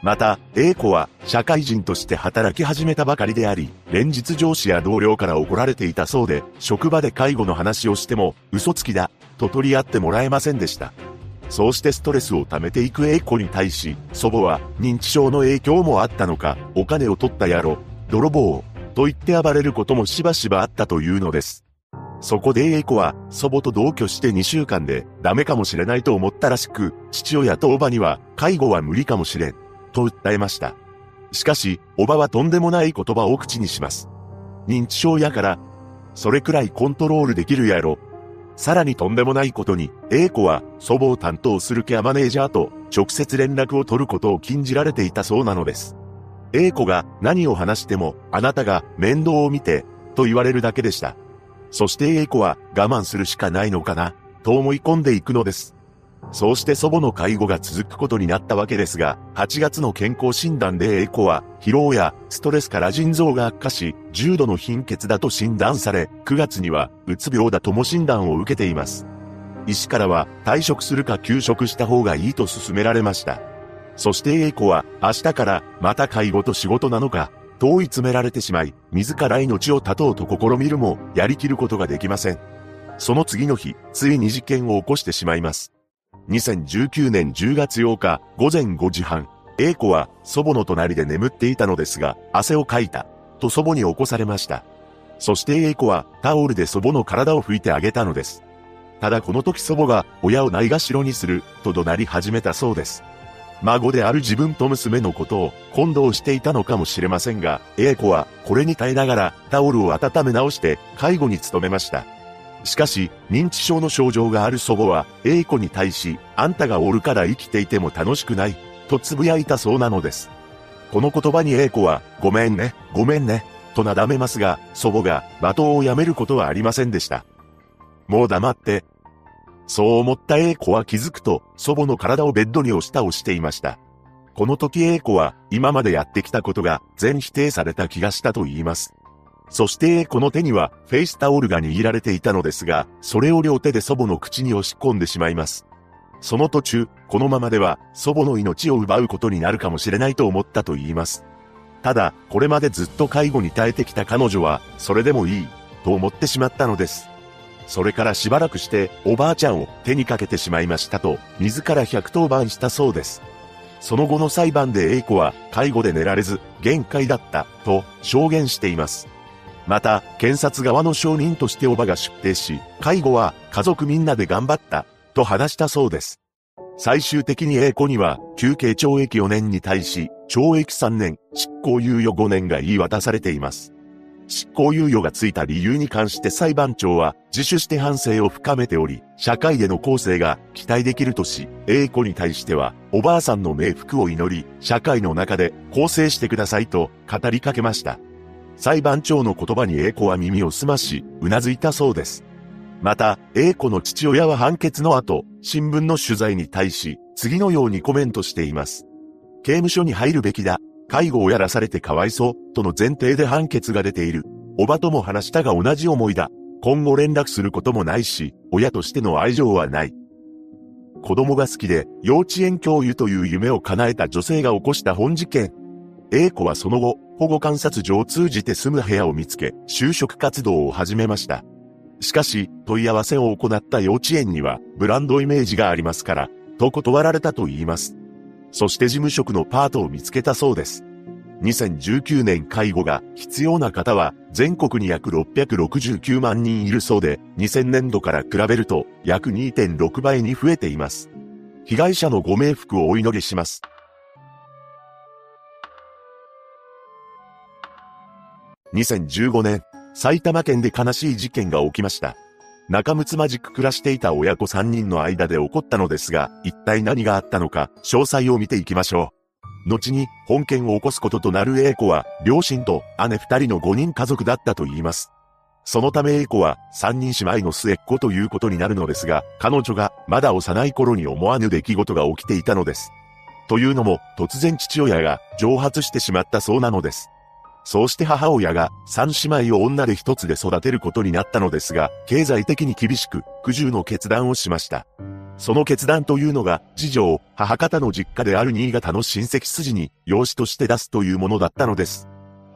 また、A 子は社会人として働き始めたばかりであり、連日上司や同僚から怒られていたそうで、職場で介護の話をしても、嘘つきだ、と取り合ってもらえませんでした。そうしてストレスを溜めていく A 子に対し、祖母は認知症の影響もあったのか、お金を取った野郎、泥棒、と言って暴れることもしばしばあったというのです。そこで A 子は祖母と同居して2週間でダメかもしれないと思ったらしく、父親とおばには介護は無理かもしれん、と訴えました。しかし、おばはとんでもない言葉を口にします。認知症やから、それくらいコントロールできるやろ、さらにとんでもないことに、A 子は祖母を担当するケアマネージャーと直接連絡を取ることを禁じられていたそうなのです。A 子が何を話しても、あなたが面倒を見て、と言われるだけでした。そして A 子は我慢するしかないのかな、と思い込んでいくのです。そうして祖母の介護が続くことになったわけですが、8月の健康診断で A 子は疲労やストレスから腎臓が悪化し、重度の貧血だと診断され、9月にはうつ病だとも診断を受けています。医師からは退職するか休職した方がいいと勧められました。そして A 子は明日からまた介護と仕事なのか、と追い詰められてしまい、自ら命を絶とうと試みるも、やりきることができません。その次の日、ついに事件を起こしてしまいます。2019年10月8日午前5時半、A 子は祖母の隣で眠っていたのですが、汗をかいた、と祖母に起こされました。そして A 子はタオルで祖母の体を拭いてあげたのです。ただこの時祖母が親をないがしろにする、と怒鳴り始めたそうです。孫である自分と娘のことを混同していたのかもしれませんが、A 子はこれに耐えながらタオルを温め直して介護に努めました。しかし、認知症の症状がある祖母は、A 子に対し、あんたがおるから生きていても楽しくない、と呟いたそうなのです。この言葉に A 子は、ごめんね、ごめんね、となだめますが、祖母が罵倒をやめることはありませんでした。もう黙って。そう思った A 子は気づくと、祖母の体をベッドに押し倒していました。この時 A 子は、今までやってきたことが全否定された気がしたと言います。そしてこの手にはフェイスタオルが握られていたのですが、それを両手で祖母の口に押し込んでしまいます。その途中、このままでは祖母の命を奪うことになるかもしれないと思ったと言います。ただ、これまでずっと介護に耐えてきた彼女は、それでもいい、と思ってしまったのです。それからしばらくして、おばあちゃんを手にかけてしまいましたと、自ら110番したそうです。その後の裁判で A 子は、介護で寝られず、限界だった、と証言しています。また、検察側の証人としておばが出廷し、介護は家族みんなで頑張った、と話したそうです。最終的に A 子には、休刑懲役4年に対し、懲役3年、執行猶予5年が言い渡されています。執行猶予がついた理由に関して裁判長は自主して反省を深めており、社会での構成が期待できるとし、A 子に対しては、おばあさんの冥福を祈り、社会の中で構成してくださいと語りかけました。裁判長の言葉に A 子は耳を澄まし、うなずいたそうです。また、A 子の父親は判決の後、新聞の取材に対し、次のようにコメントしています。刑務所に入るべきだ。介護をやらされてかわいそう、との前提で判決が出ている。おばとも話したが同じ思いだ。今後連絡することもないし、親としての愛情はない。子供が好きで幼稚園教諭という夢を叶えた女性が起こした本事件。A 子はその後、保護観察所を通じて住む部屋を見つけ、就職活動を始めました。しかし、問い合わせを行った幼稚園には、ブランドイメージがありますから、と断られたと言います。そして事務職のパートを見つけたそうです。2019年介護が必要な方は全国に約669万人いるそうで、2000年度から比べると約2.6倍に増えています。被害者のご冥福をお祈りします。2015年、埼玉県で悲しい事件が起きました。仲睦まじく暮らしていた親子3人の間で起こったのですが、一体何があったのか、詳細を見ていきましょう。後に本件を起こすこととなる A 子は、両親と姉二人の5人家族だったと言います。そのため A 子は三人姉妹の末っ子ということになるのですが、彼女がまだ幼い頃に思わぬ出来事が起きていたのです。というのも、突然父親が蒸発してしまったそうなのです。そうして母親が三姉妹を女で一つで育てることになったのですが、経済的に厳しく、苦渋の決断をしました。その決断というのが、次女を母方の実家である新潟の親戚筋に、養子として出すというものだったのです。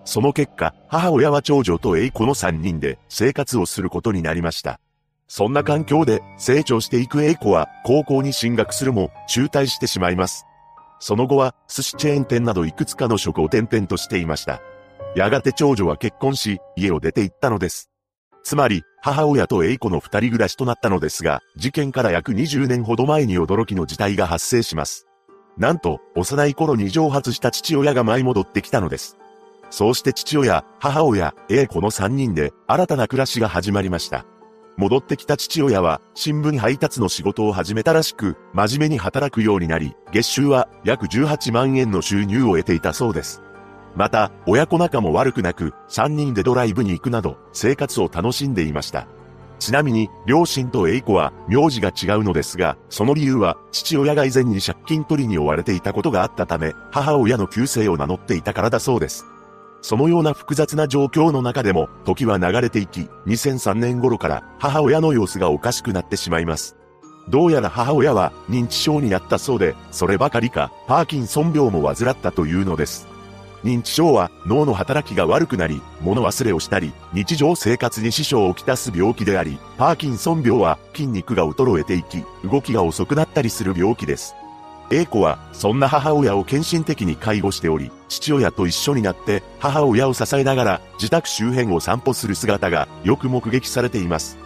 その結果、母親は長女と栄子の三人で生活をすることになりました。そんな環境で成長していく栄子は高校に進学するも中退してしまいます。その後は寿司チェーン店などいくつかの職を転々としていました。やがて長女は結婚し、家を出て行ったのです。つまり、母親と栄子の二人暮らしとなったのですが、事件から約20年ほど前に驚きの事態が発生します。なんと、幼い頃に蒸発した父親が舞い戻ってきたのです。そうして父親、母親、栄子の三人で新たな暮らしが始まりました。戻ってきた父親は新聞配達の仕事を始めたらしく、真面目に働くようになり、月収は約18万円の収入を得ていたそうです。また、親子仲も悪くなく、三人でドライブに行くなど、生活を楽しんでいました。ちなみに、両親と栄子は、名字が違うのですが、その理由は、父親が以前に借金取りに追われていたことがあったため、母親の旧姓を名乗っていたからだそうです。そのような複雑な状況の中でも、時は流れていき、2003年頃から母親の様子がおかしくなってしまいます。どうやら母親は認知症になったそうで、そればかりか、パーキンソン病も患ったというのです。認知症は脳の働きが悪くなり、物忘れをしたり、日常生活に支障をきたす病気であり、パーキンソン病は筋肉が衰えていき、動きが遅くなったりする病気です。A 子は、そんな母親を献身的に介護しており、父親と一緒になって母親を支えながら自宅周辺を散歩する姿がよく目撃されています。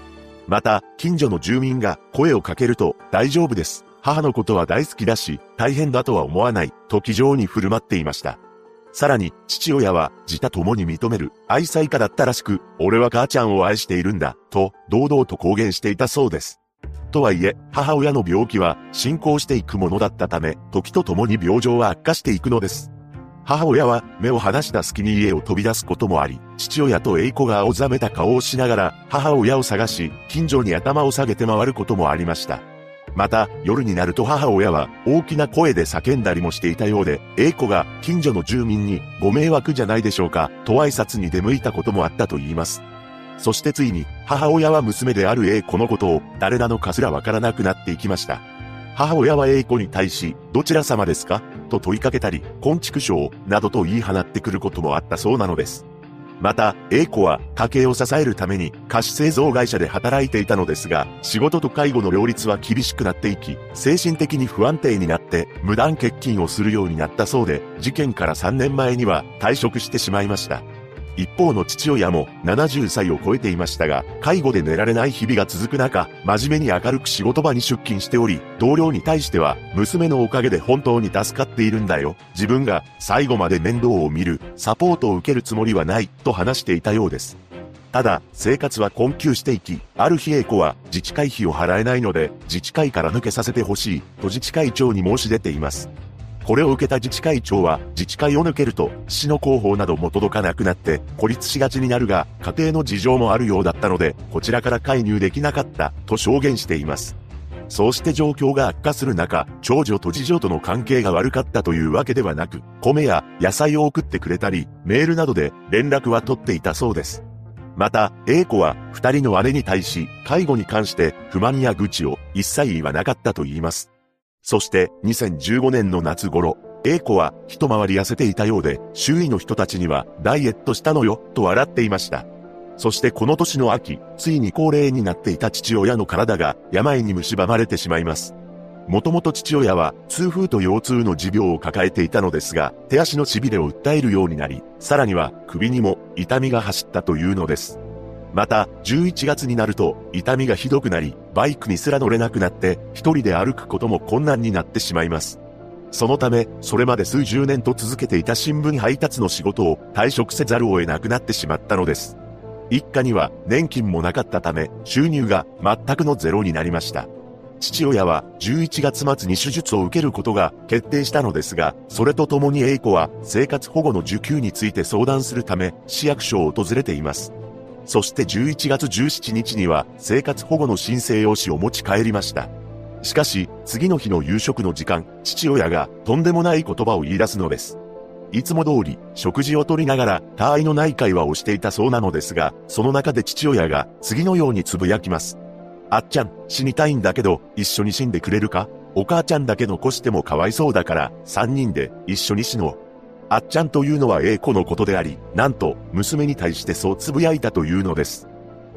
また、近所の住民が声をかけると大丈夫です。母のことは大好きだし、大変だとは思わない、と気丈に振る舞っていました。さらに、父親は自他共に認める愛妻家だったらしく、俺は母ちゃんを愛しているんだ、と堂々と公言していたそうです。とはいえ、母親の病気は進行していくものだったため、時とともに病状は悪化していくのです。母親は目を離した隙に家を飛び出すこともあり、父親と栄子が青ざめた顔をしながら母親を探し、近所に頭を下げて回ることもありました。また、夜になると母親は大きな声で叫んだりもしていたようで、A 子が近所の住民にご迷惑じゃないでしょうか、と挨拶に出向いたこともあったと言います。そしてついに、母親は娘である A 子のことを誰なのかすらわからなくなっていきました。母親は A 子に対し、どちら様ですか？と問いかけたり、昆虫症などと言い放ってくることもあったそうなのです。また、A 子は家計を支えるために菓子製造会社で働いていたのですが、仕事と介護の両立は厳しくなっていき、精神的に不安定になって無断欠勤をするようになったそうで、事件から3年前には退職してしまいました。一方の父親も70歳を超えていましたが、介護で寝られない日々が続く中、真面目に明るく仕事場に出勤しており、同僚に対しては、娘のおかげで本当に助かっているんだよ。自分が最後まで面倒を見る、サポートを受けるつもりはない、と話していたようです。ただ、生活は困窮していき、ある日 A 子は自治会費を払えないので、自治会から抜けさせてほしい、と自治会長に申し出ています。これを受けた自治会長は、自治会を抜けると、市の広報なども届かなくなって、孤立しがちになるが、家庭の事情もあるようだったので、こちらから介入できなかった、と証言しています。そうして状況が悪化する中、長女と次女との関係が悪かったというわけではなく、米や野菜を送ってくれたり、メールなどで連絡は取っていたそうです。また、A 子は二人の姉に対し、介護に関して不満や愚痴を一切言わなかったと言います。そして2015年の夏頃、A 子は一回り痩せていたようで、周囲の人たちにはダイエットしたのよ、と笑っていました。そしてこの年の秋、ついに高齢になっていた父親の体が病に蝕まれてしまいます。もともと父親は痛風と腰痛の持病を抱えていたのですが、手足の痺れを訴えるようになり、さらには首にも痛みが走ったというのです。また、11月になると痛みがひどくなり、バイクにすら乗れなくなって、一人で歩くことも困難になってしまいます。そのため、それまで数十年と続けていた新聞配達の仕事を退職せざるを得なくなってしまったのです。一家には年金もなかったため、収入が全くのゼロになりました。父親は11月末に手術を受けることが決定したのですが、それとともに A 子は生活保護の受給について相談するため市役所を訪れています。そして11月17日には生活保護の申請用紙を持ち帰りました。しかし、次の日の夕食の時間、父親がとんでもない言葉を言い出すのです。いつも通り食事をとりながら他愛のない会話をしていたそうなのですが、その中で父親が次のようにつぶやきます。あっちゃん、死にたいんだけど、一緒に死んでくれるか？お母ちゃんだけ残してもかわいそうだから、三人で一緒に死のう。あっちゃんというのは A 子のことであり、なんと、娘に対してそう呟いたというのです。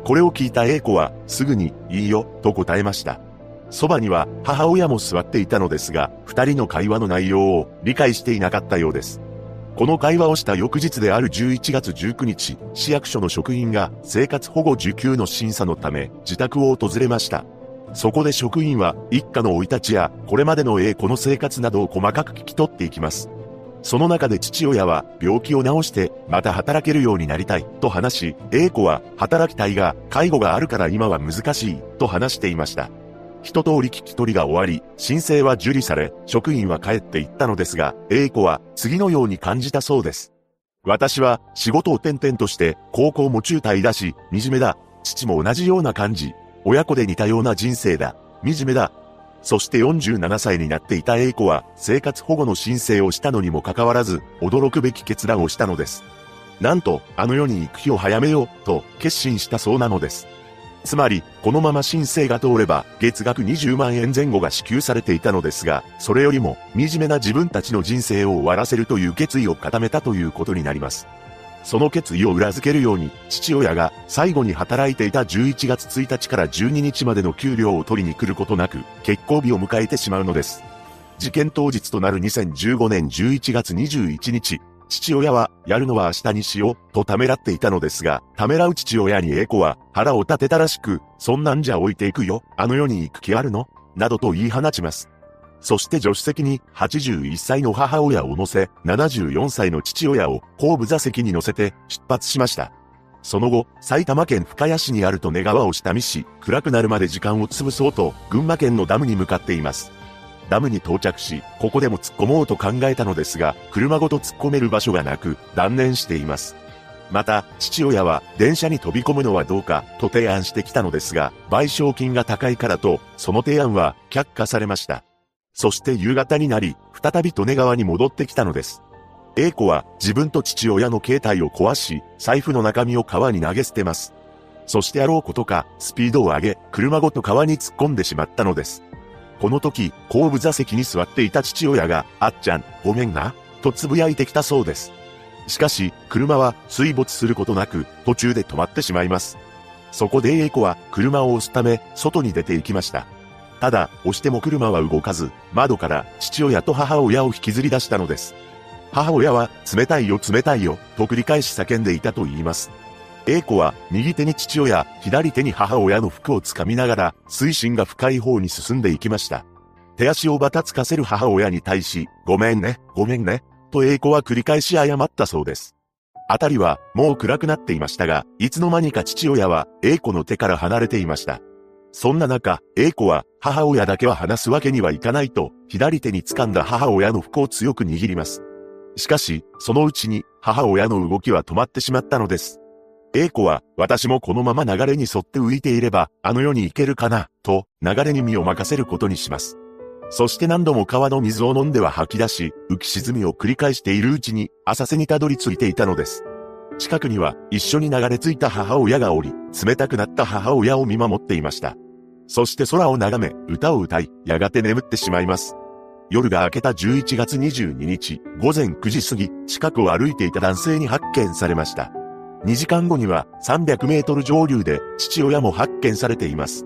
これを聞いた A 子は、すぐに、いいよ、と答えました。そばには、母親も座っていたのですが、二人の会話の内容を理解していなかったようです。この会話をした翌日である11月19日、市役所の職員が生活保護受給の審査のため自宅を訪れました。そこで職員は一家の生い立ちやこれまでの A 子の生活などを細かく聞き取っていきます。その中で父親は病気を治してまた働けるようになりたいと話し、A 子は働きたいが介護があるから今は難しいと話していました。一通り聞き取りが終わり、申請は受理され、職員は帰っていったのですが、A 子は次のように感じたそうです。私は仕事を転々として高校も中退だし、惨めだ。父も同じような感じ。親子で似たような人生だ。惨めだ。そして47歳になっていた A 子は生活保護の申請をしたのにもかかわらず驚くべき決断をしたのです。なんと、あの世に行く日を早めようと決心したそうなのです。つまり、このまま申請が通れば、月額20万円前後が支給されていたのですが、それよりも、惨めな自分たちの人生を終わらせるという決意を固めたということになります。その決意を裏付けるように、父親が最後に働いていた11月1日から12日までの給料を取りに来ることなく、結婚日を迎えてしまうのです。事件当日となる2015年11月21日、父親は、やるのは明日にしよう、とためらっていたのですが、ためらう父親にエコは、腹を立てたらしく、そんなんじゃ置いていくよ、あの世に行く気あるの？などと言い放ちます。そして助手席に81歳の母親を乗せ、74歳の父親を後部座席に乗せて出発しました。その後、埼玉県深谷市にある利根川を下見し、暗くなるまで時間を潰そうと、群馬県のダムに向かっています。ダムに到着し、ここでも突っ込もうと考えたのですが、車ごと突っ込める場所がなく、断念しています。また、父親は電車に飛び込むのはどうかと提案してきたのですが、賠償金が高いからと、その提案は却下されました。そして夕方になり、再び利根川に戻ってきたのです。A 子は自分と父親の携帯を壊し、財布の中身を川に投げ捨てます。そしてあろうことか、スピードを上げ、車ごと川に突っ込んでしまったのです。この時、後部座席に座っていた父親が、あっちゃん、ごめんな、と呟いてきたそうです。しかし、車は水没することなく、途中で止まってしまいます。そこで A 子は車を押すため、外に出て行きました。ただ、押しても車は動かず、窓から父親と母親を引きずり出したのです。母親は、冷たいよ冷たいよ、と繰り返し叫んでいたと言います。A 子は右手に父親、左手に母親の服をつかみながら、水深が深い方に進んでいきました。手足をばたつかせる母親に対し、ごめんね、ごめんね、と A 子は繰り返し謝ったそうです。あたりはもう暗くなっていましたが、いつの間にか父親は A 子の手から離れていました。そんな中、A 子は母親だけは離すわけにはいかないと、左手に掴んだ母親の服を強く握ります。しかし、そのうちに母親の動きは止まってしまったのです。A 子は、私もこのまま流れに沿って浮いていれば、あの世に行けるかな、と、流れに身を任せることにします。そして何度も川の水を飲んでは吐き出し、浮き沈みを繰り返しているうちに、浅瀬にたどり着いていたのです。近くには、一緒に流れ着いた母親がおり、冷たくなった母親を見守っていました。そして空を眺め、歌を歌い、やがて眠ってしまいます。夜が明けた11月22日、午前9時過ぎ、近くを歩いていた男性に発見されました。2時間後には300メートル上流で父親も発見されています。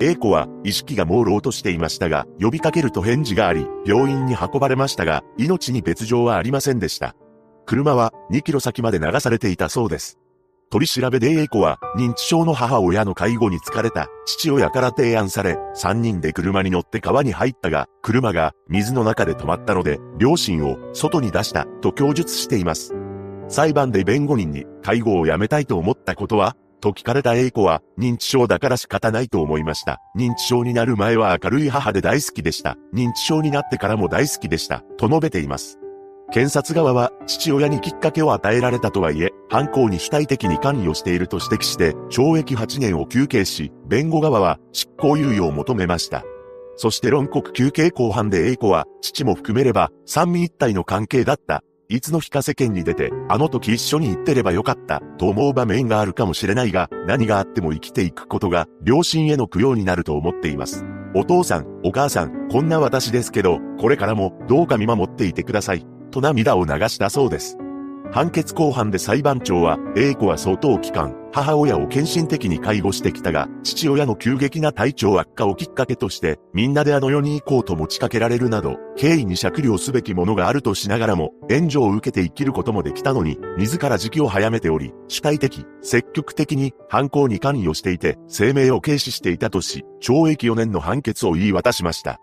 A 子は意識が朦朧としていましたが、呼びかけると返事があり、病院に運ばれましたが、命に別状はありませんでした。車は2キロ先まで流されていたそうです。取り調べで A 子は認知症の母親の介護に疲れた父親から提案され、3人で車に乗って川に入ったが、車が水の中で止まったので、両親を外に出したと供述しています。裁判で弁護人に介護をやめたいと思ったことはと聞かれた A 子は認知症だから仕方ないと思いました。認知症になる前は明るい母で大好きでした。認知症になってからも大好きでした。と述べています。検察側は父親にきっかけを与えられたとはいえ、犯行に主体的に関与していると指摘して、懲役8年を求刑し、弁護側は執行猶予を求めました。そして論告休刑後半で A 子は、父も含めれば、三味一体の関係だった。いつの日か世間に出て、あの時一緒に行ってればよかった、と思う場面があるかもしれないが、何があっても生きていくことが、両親への供養になると思っています。お父さん、お母さん、こんな私ですけど、これからも、どうか見守っていてください。と涙を流したそうです。判決公判で裁判長は、A 子は相当期間、母親を献身的に介護してきたが、父親の急激な体調悪化をきっかけとして、みんなであの世に行こうと持ちかけられるなど、経緯に酌量すべきものがあるとしながらも、援助を受けて生きることもできたのに、自ら時期を早めており、主体的、積極的に犯行に関与していて、生命を軽視していたとし、懲役4年の判決を言い渡しました。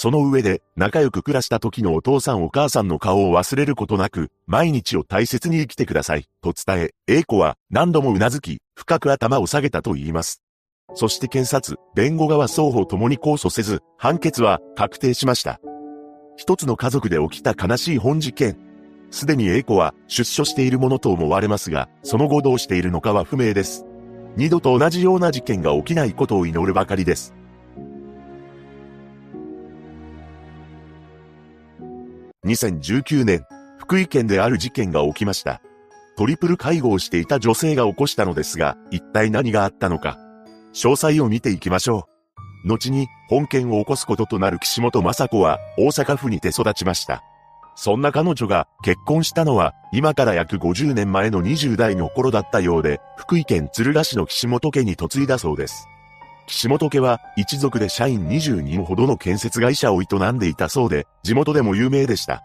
その上で、仲良く暮らした時のお父さんお母さんの顔を忘れることなく、毎日を大切に生きてください、と伝え、A 子は何度も頷き、深く頭を下げたと言います。そして検察、弁護側双方ともに控訴せず、判決は確定しました。一つの家族で起きた悲しい本事件。すでに A 子は出所しているものと思われますが、その後どうしているのかは不明です。二度と同じような事件が起きないことを祈るばかりです。2019年、福井県である事件が起きました。トリプル介護をしていた女性が起こしたのですが、一体何があったのか。詳細を見ていきましょう。後に、本件を起こすこととなる岸本雅子は、大阪府にて育ちました。そんな彼女が結婚したのは、今から約50年前の20代の頃だったようで、福井県敦賀市の岸本家に嫁いだそうです。岸本家は一族で社員20人ほどの建設会社を営んでいたそうで、地元でも有名でした。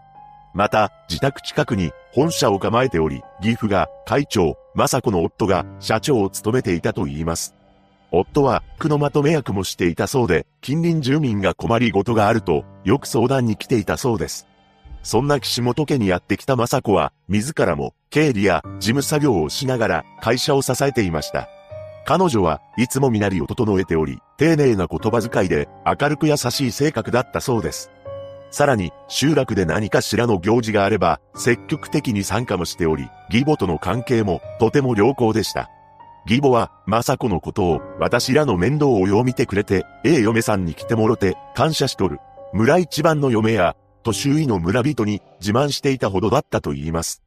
また、自宅近くに本社を構えており、義父が会長、雅子の夫が社長を務めていたと言います。夫は区のまとめ役もしていたそうで、近隣住民が困りごとがあると、よく相談に来ていたそうです。そんな岸本家にやってきた雅子は、自らも経理や事務作業をしながら会社を支えていました。彼女はいつも身なりを整えており、丁寧な言葉遣いで明るく優しい性格だったそうです。さらに、集落で何かしらの行事があれば、積極的に参加もしており、義母との関係もとても良好でした。義母は、雅子のことを、私らの面倒をよう見てくれて、ええ嫁さんに来てもろて、感謝しとる。村一番の嫁や、と周囲の村人に自慢していたほどだったと言います。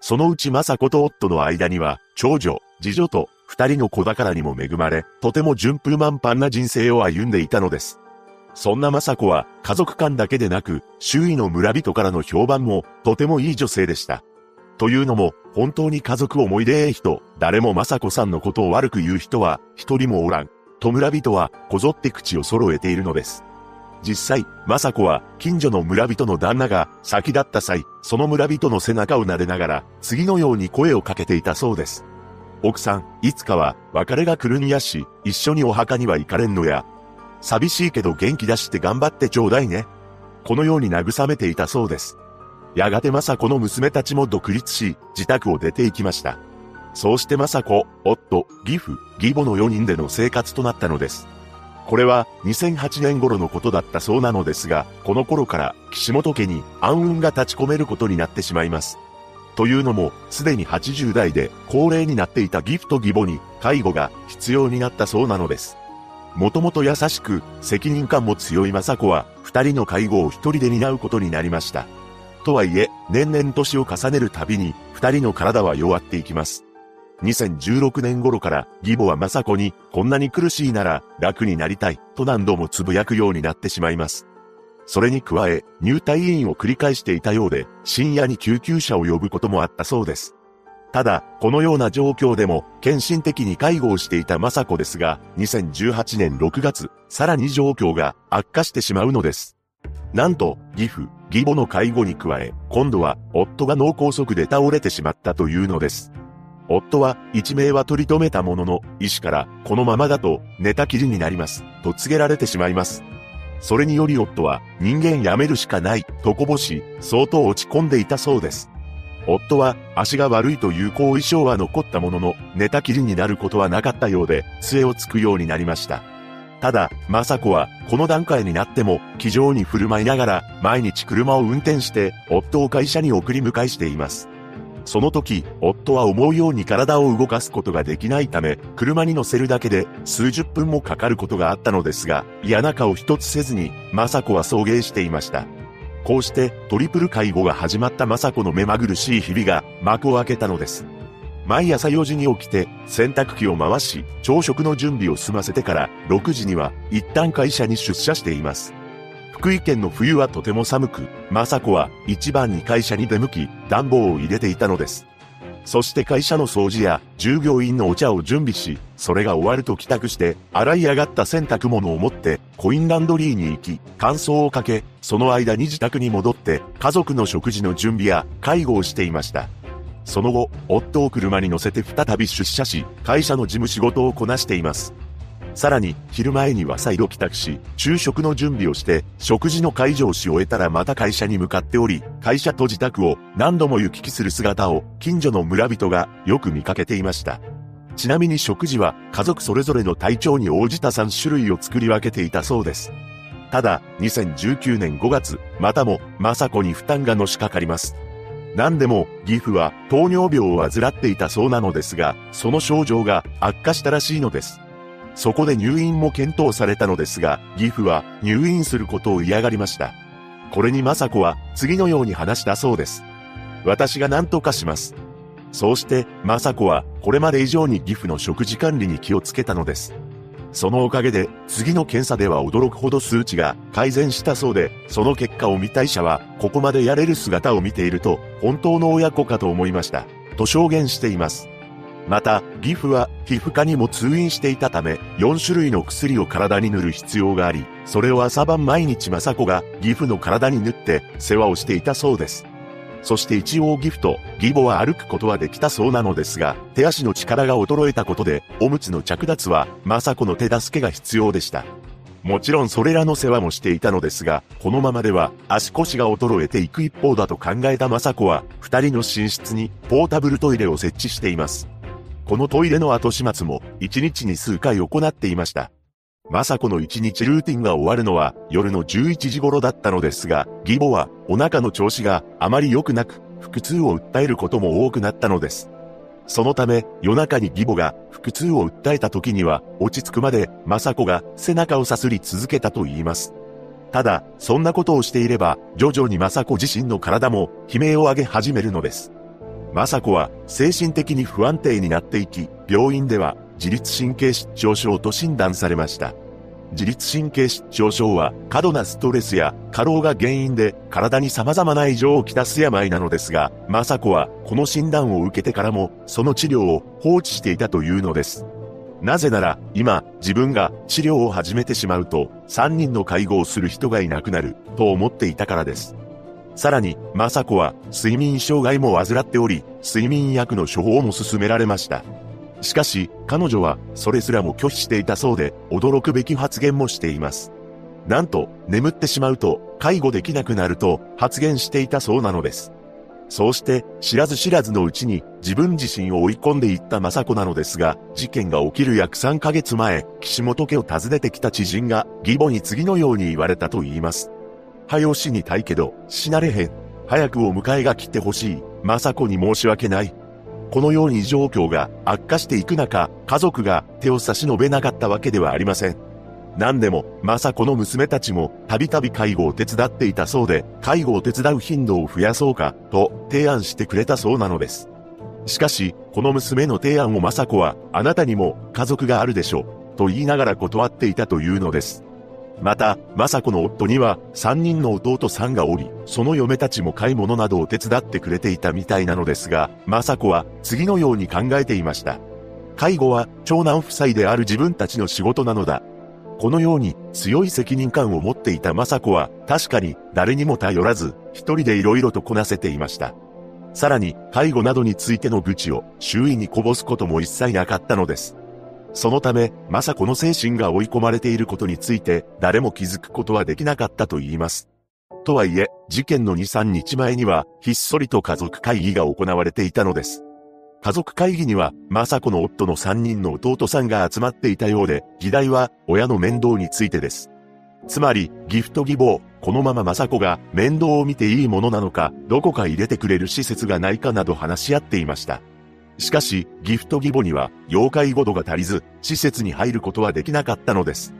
そのうち雅子と夫の間には、長女、次女と二人の子宝にも恵まれ、とても順風満帆な人生を歩んでいたのです。そんな雅子は、家族間だけでなく、周囲の村人からの評判も、とてもいい女性でした。というのも、本当に家族思い出ええ人、誰も雅子さんのことを悪く言う人は、一人もおらん。と村人は、こぞって口を揃えているのです。実際、雅子は、近所の村人の旦那が、先立った際、その村人の背中を撫でながら、次のように声をかけていたそうです。奥さん、いつかは、別れが来るんやし、一緒にお墓には行かれんのや。寂しいけど元気出して頑張ってちょうだいね。このように慰めていたそうです。やがて雅子の娘たちも独立し、自宅を出て行きました。そうして雅子、夫、義父、義母の4人での生活となったのです。これは2008年頃のことだったそうなのですが、この頃から岸本家に暗雲が立ち込めることになってしまいます。というのも、すでに80代で高齢になっていたギフト義母に介護が必要になったそうなのです。もともと優しく、責任感も強い雅子は、二人の介護を一人で担うことになりました。とはいえ、年々年を重ねるたびに、二人の体は弱っていきます。2016年頃から義母は雅子にこんなに苦しいなら楽になりたいと何度もつぶやくようになってしまいます。それに加え入退院を繰り返していたようで深夜に救急車を呼ぶこともあったそうです。ただ、このような状況でも、献身的に介護をしていた雅子ですが、2018年6月、さらに状況が悪化してしまうのです。なんと、義父、義母の介護に加え、今度は、夫が脳梗塞で倒れてしまったというのです。夫は、一命は取り留めたものの、医師から、このままだと、寝たきりになります、と告げられてしまいます。それにより夫は、人間やめるしかない、とこぼし、相当落ち込んでいたそうです。夫は足が悪いという後遺症は残ったものの、寝たきりになることはなかったようで、杖をつくようになりました。ただ、雅子は、この段階になっても、気丈に振る舞いながら、毎日車を運転して、夫を会社に送り迎えしています。その時、夫は思うように体を動かすことができないため、車に乗せるだけで数十分もかかることがあったのですが、嫌な顔一つせずに、雅子は送迎していました。こうしてトリプル介護が始まった雅子の目まぐるしい日々が幕を開けたのです。毎朝4時に起きて洗濯機を回し朝食の準備を済ませてから6時には一旦会社に出社しています。福井県の冬はとても寒く、雅子は一番に会社に出向き暖房を入れていたのです。そして会社の掃除や従業員のお茶を準備し、それが終わると帰宅して、洗い上がった洗濯物を持って、コインランドリーに行き、乾燥をかけ、その間に自宅に戻って、家族の食事の準備や介護をしていました。その後、夫を車に乗せて再び出社し、会社の事務仕事をこなしています。さらに、昼前には再度帰宅し、昼食の準備をして、食事の会場をし終えたらまた会社に向かっており、会社と自宅を何度も行き来する姿を、近所の村人がよく見かけていました。ちなみに食事は家族それぞれの体調に応じた3種類を作り分けていたそうです。ただ、2019年5月、またも、雅子に負担がのしかかります。何でも、義父は糖尿病を患っていたそうなのですが、その症状が悪化したらしいのです。そこで入院も検討されたのですが、義父は入院することを嫌がりました。これに雅子は次のように話したそうです。私が何とかします。そうして、雅子はこれまで以上に義父の食事管理に気をつけたのです。そのおかげで、次の検査では驚くほど数値が改善したそうで、その結果を見た医者は、ここまでやれる姿を見ていると、本当の親子かと思いました。と証言しています。また、義父は皮膚科にも通院していたため、4種類の薬を体に塗る必要があり、それを朝晩毎日雅子が義父の体に塗って世話をしていたそうです。そして一応ギフト、義母は歩くことはできたそうなのですが、手足の力が衰えたことで、おむつの着脱は雅子の手助けが必要でした。もちろんそれらの世話もしていたのですが、このままでは足腰が衰えていく一方だと考えた雅子は、二人の寝室にポータブルトイレを設置しています。このトイレの後始末も1日に数回行っていました。雅子の1日ルーティンが終わるのは夜の11時頃だったのですが、義母はお腹の調子があまり良くなく、腹痛を訴えることも多くなったのです。そのため、夜中に義母が腹痛を訴えた時には、落ち着くまで、雅子が背中をさすり続けたと言います。ただ、そんなことをしていれば、徐々に雅子自身の体も悲鳴を上げ始めるのです。雅子は精神的に不安定になっていき、病院では自律神経失調症と診断されました。自律神経失調症は過度なストレスや過労が原因で体に様々な異常をきたす病なのですが、雅子はこの診断を受けてからもその治療を放置していたというのです。なぜなら、今、自分が治療を始めてしまうと、3人の介護をする人がいなくなる、と思っていたからです。さらに、雅子は睡眠障害も患っており、睡眠薬の処方も勧められました。しかし、彼女はそれすらも拒否していたそうで、驚くべき発言もしています。なんと、眠ってしまうと、介護できなくなると発言していたそうなのです。そうして、知らず知らずのうちに自分自身を追い込んでいった雅子なのですが、事件が起きる約3ヶ月前、岸本家を訪ねてきた知人が、義母に次のように言われたと言います。はよ死にたいけど、死なれへん。早くお迎えが来てほしい。雅子に申し訳ない。このように状況が悪化していく中、家族が手を差し伸べなかったわけではありません。何でも、雅子の娘たちも、たびたび介護を手伝っていたそうで、介護を手伝う頻度を増やそうか、と提案してくれたそうなのです。しかし、この娘の提案を雅子は、あなたにも家族があるでしょう、と言いながら断っていたというのです。また、雅子の夫には3人の弟さんがおり、その嫁たちも買い物などを手伝ってくれていたみたいなのですが、雅子は次のように考えていました。介護は長男夫妻である自分たちの仕事なのだ。このように強い責任感を持っていた雅子は確かに誰にも頼らず一人で色々とこなせていました。さらに介護などについての愚痴を周囲にこぼすことも一切なかったのです。そのため、雅子の精神が追い込まれていることについて誰も気づくことはできなかったと言います。とはいえ、事件の2、3日前にはひっそりと家族会議が行われていたのです。家族会議には、雅子の夫の3人の弟さんが集まっていたようで、議題は親の面倒についてです。つまり、ギフト義母、このまま雅子が面倒を見ていいものなのか、どこか入れてくれる施設がないかなど話し合っていました。しかし、ギフト義母には、妖怪ご度が足りず、施設に入ることはできなかったのです。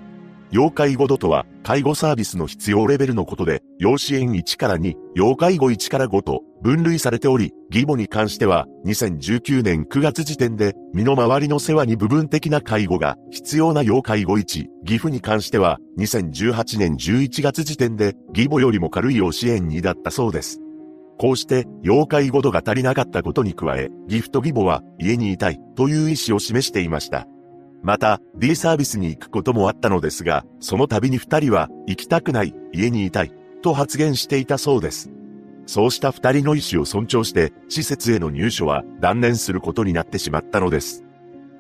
要介護度とは、介護サービスの必要レベルのことで、要支援1から2、要介護1から5と分類されており、義母に関しては、2019年9月時点で、身の回りの世話に部分的な介護が必要な要介護1、義父に関しては、2018年11月時点で、義母よりも軽い要支援2だったそうです。こうして、妖怪ごとが足りなかったことに加え、ギフト義母は家にいたいという意思を示していました。また、D サービスに行くこともあったのですが、その度に二人は、行きたくない、家にいたい、と発言していたそうです。そうした二人の意思を尊重して、施設への入所は断念することになってしまったのです。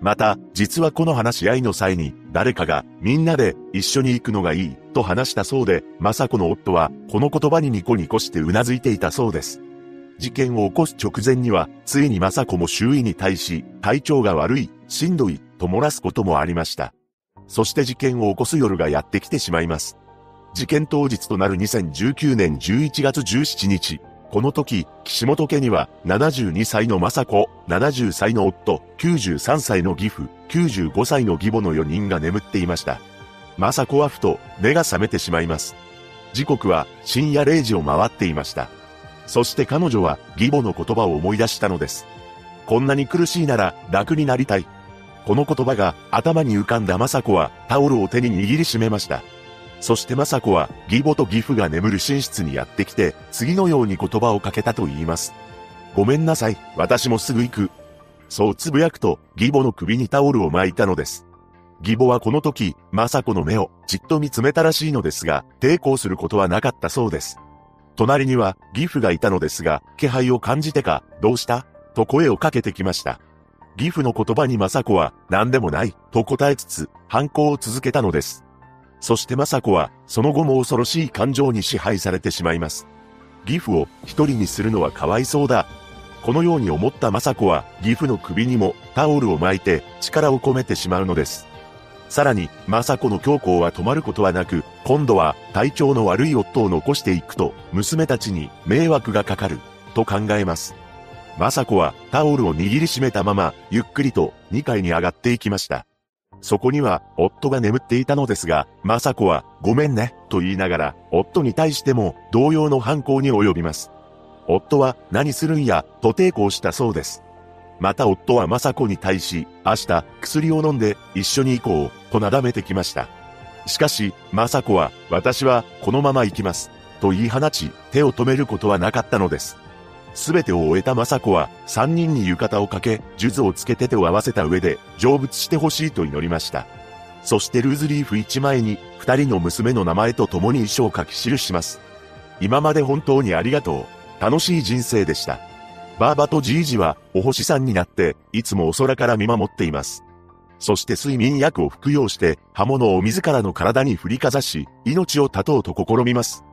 また、実はこの話し合いの際に、誰かが、みんなで一緒に行くのがいい、と話したそうで、雅子の夫は、この言葉にニコニコして頷いていたそうです。事件を起こす直前には、ついに雅子も周囲に対し、体調が悪い、しんどい、と漏らすこともありました。そして事件を起こす夜がやってきてしまいます。事件当日となる2019年11月17日、この時、岸本家には72歳の雅子、70歳の夫、93歳の義父、95歳の義母の4人が眠っていました。雅子はふと目が覚めてしまいます。時刻は深夜0時を回っていました。そして彼女は義母の言葉を思い出したのです。こんなに苦しいなら楽になりたい。この言葉が頭に浮かんだ雅子はタオルを手に握りしめました。そして雅子は義母と義父が眠る寝室にやってきて、次のように言葉をかけたと言います。ごめんなさい、私もすぐ行く。そうつぶやくと、義母の首にタオルを巻いたのです。義母はこの時、雅子の目をじっと見つめたらしいのですが、抵抗することはなかったそうです。隣には義父がいたのですが、気配を感じてか、どうした？と声をかけてきました。義父の言葉に雅子は何でもないと答えつつ反抗を続けたのです。そして雅子はその後も恐ろしい感情に支配されてしまいます。義父を一人にするのはかわいそうだ。このように思った雅子は義父の首にもタオルを巻いて力を込めてしまうのです。さらに、雅子の強行は止まることはなく、今度は体調の悪い夫を残していくと、娘たちに迷惑がかかる、と考えます。雅子はタオルを握りしめたまま、ゆっくりと2階に上がっていきました。そこには夫が眠っていたのですが、雅子はごめんね、と言いながら、夫に対しても同様の犯行に及びます。夫は何するんや、と抵抗したそうです。また夫は雅子に対し、明日薬を飲んで一緒に行こう、となだめてきました。しかし、雅子は、私はこのまま行きます、と言い放ち、手を止めることはなかったのです。すべてを終えた雅子は、三人に浴衣をかけ、術をつけて手を合わせた上で、成仏してほしいと祈りました。そしてルーズリーフ一枚に、二人の娘の名前と共に遺書を書き記します。今まで本当にありがとう。楽しい人生でした。バーバとジージは、お星さんになって、いつもお空から見守っています。そして睡眠薬を服用して、刃物を自らの体に振りかざし、命を絶とうと試みます。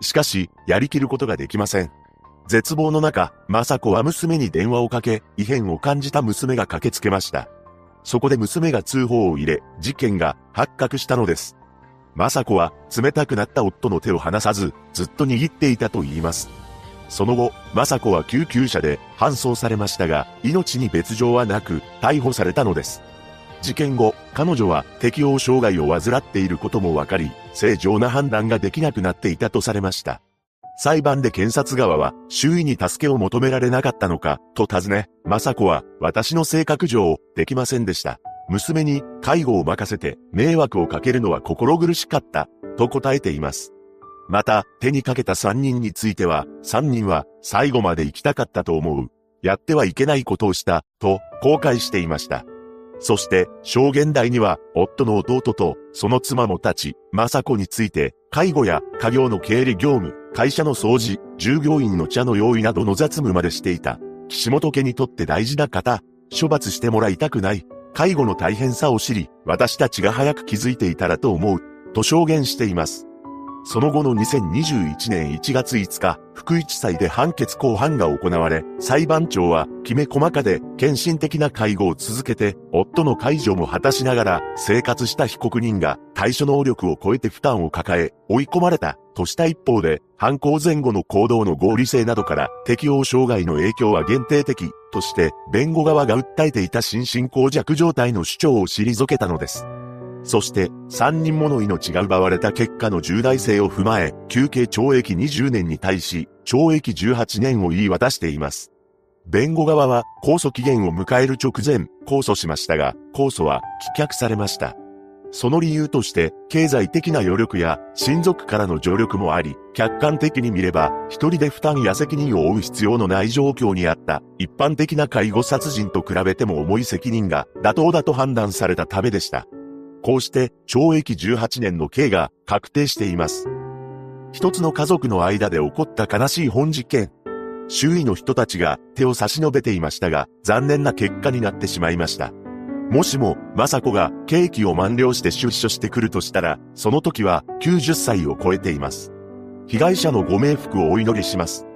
しかし、やりきることができません。絶望の中、雅子は娘に電話をかけ、異変を感じた娘が駆けつけました。そこで娘が通報を入れ、事件が発覚したのです。雅子は冷たくなった夫の手を離さず、ずっと握っていたと言います。その後、雅子は救急車で搬送されましたが、命に別状はなく、逮捕されたのです。事件後、彼女は適応障害を患っていることも分かり、正常な判断ができなくなっていたとされました。裁判で検察側は周囲に助けを求められなかったのか、と尋ね、雅子は私の性格上、できませんでした。娘に介護を任せて迷惑をかけるのは心苦しかった、と答えています。また、手にかけた3人については、3人は最後まで生きたかったと思う。やってはいけないことをした、と後悔していました。そして、証言台には、夫の弟と、その妻も立ち、雅子について、介護や家業の経理業務、会社の掃除、従業員の茶の用意などの雑務までしていた。岸本家にとって大事な方、処罰してもらいたくない。介護の大変さを知り、私たちが早く気づいていたらと思う、と証言しています。その後の2021年1月5日、福井地裁で判決公判が行われ、裁判長は、きめ細かで、献身的な介護を続けて、夫の介助も果たしながら、生活した被告人が、対処能力を超えて負担を抱え、追い込まれた、とした一方で、犯行前後の行動の合理性などから、適応障害の影響は限定的、として、弁護側が訴えていた心神耗弱状態の主張を退けたのです。そして、3人もの命が奪われた結果の重大性を踏まえ、休憩懲役20年に対し、懲役18年を言い渡しています。弁護側は、控訴期限を迎える直前、控訴しましたが、控訴は棄却されました。その理由として、経済的な余力や親族からの助力もあり、客観的に見れば、一人で負担や責任を負う必要のない状況にあった、一般的な介護殺人と比べても重い責任が妥当だと判断されたためでした。こうして懲役18年の刑が確定しています。一つの家族の間で起こった悲しい本事件。周囲の人たちが手を差し伸べていましたが、残念な結果になってしまいました。もしも、雅子が刑期を満了して出所してくるとしたら、その時は90歳を超えています。被害者のご冥福をお祈りします。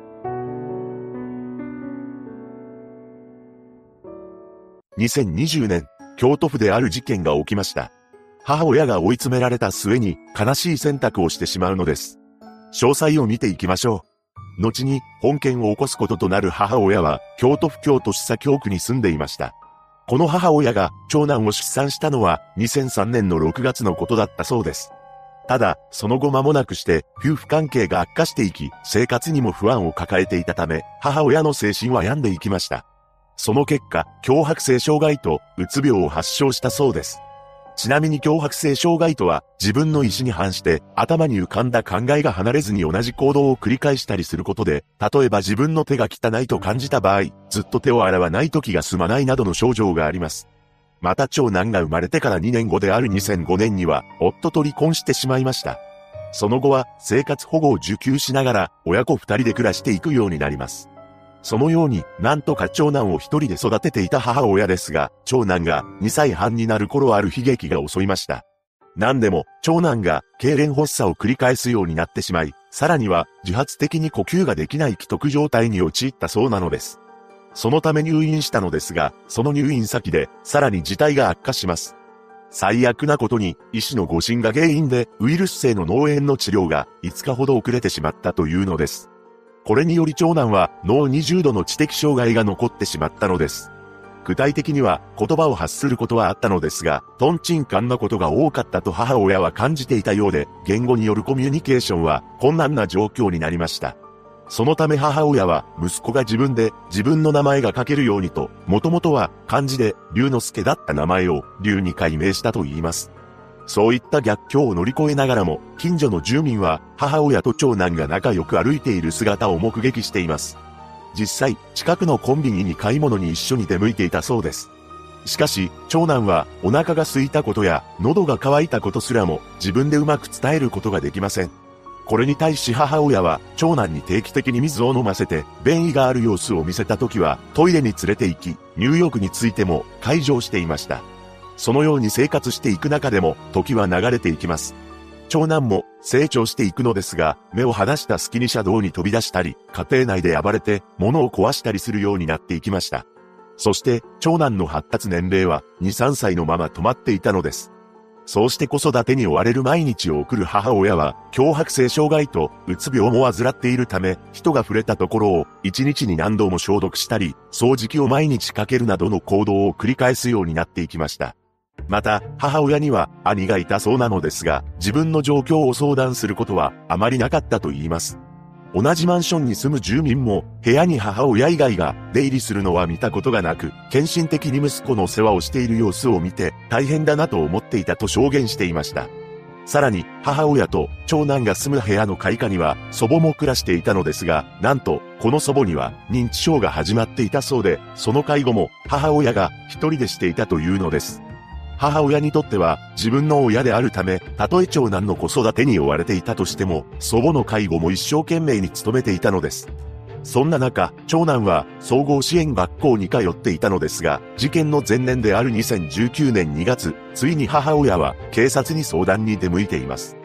2020年、京都府である事件が起きました。母親が追い詰められた末に悲しい選択をしてしまうのです。詳細を見ていきましょう。後に本件を起こすこととなる母親は京都府京都市左京区に住んでいました。この母親が長男を出産したのは2003年の6月のことだったそうです。ただ、その後間もなくして夫婦関係が悪化していき、生活にも不安を抱えていたため、母親の精神は病んでいきました。その結果、脅迫性障害とうつ病を発症したそうです。ちなみに脅迫性障害とは、自分の意思に反して、頭に浮かんだ考えが離れずに同じ行動を繰り返したりすることで、例えば自分の手が汚いと感じた場合、ずっと手を洗わない時が済まないなどの症状があります。また長男が生まれてから2年後である2005年には、夫と離婚してしまいました。その後は、生活保護を受給しながら、親子二人で暮らしていくようになります。そのように、なんとか長男を一人で育てていた母親ですが、長男が2歳半になる頃ある悲劇が襲いました。何でも、長男が、痙攣発作を繰り返すようになってしまい、さらには、自発的に呼吸ができない既得状態に陥ったそうなのです。そのため入院したのですが、その入院先で、さらに事態が悪化します。最悪なことに、医師の誤診が原因で、ウイルス性の脳炎の治療が5日ほど遅れてしまったというのです。これにより長男は脳20度の知的障害が残ってしまったのです。具体的には言葉を発することはあったのですが、トンチンカンなことが多かったと母親は感じていたようで、言語によるコミュニケーションは困難な状況になりました。そのため母親は息子が自分で自分の名前が書けるようにと、もともとは漢字で龍之介だった名前を龍に改名したと言います。そういった逆境を乗り越えながらも、近所の住民は母親と長男が仲良く歩いている姿を目撃しています。実際、近くのコンビニに買い物に一緒に出向いていたそうです。しかし、長男はお腹が空いたことや喉が渇いたことすらも自分でうまく伝えることができません。これに対し母親は長男に定期的に水を飲ませて便意がある様子を見せた時はトイレに連れて行き、入浴についても解錠していました。そのように生活していく中でも、時は流れていきます。長男も成長していくのですが、目を離した隙に車道に飛び出したり、家庭内で暴れて物を壊したりするようになっていきました。そして、長男の発達年齢は2、3歳のまま止まっていたのです。そうして子育てに追われる毎日を送る母親は、脅迫性障害とうつ病も患っているため、人が触れたところを1日に何度も消毒したり、掃除機を毎日かけるなどの行動を繰り返すようになっていきました。また、母親には兄がいたそうなのですが、自分の状況を相談することはあまりなかったと言います。同じマンションに住む住民も、部屋に母親以外が出入りするのは見たことがなく、献身的に息子の世話をしている様子を見て、大変だなと思っていたと証言していました。さらに、母親と長男が住む部屋の開花には、祖母も暮らしていたのですが、なんと、この祖母には認知症が始まっていたそうで、その介護も母親が一人でしていたというのです。母親にとっては自分の親であるため、たとえ長男の子育てに追われていたとしても、祖母の介護も一生懸命に努めていたのです。そんな中、長男は総合支援学校に通っていたのですが、事件の前年である2019年2月、ついに母親は警察に相談に出向いています。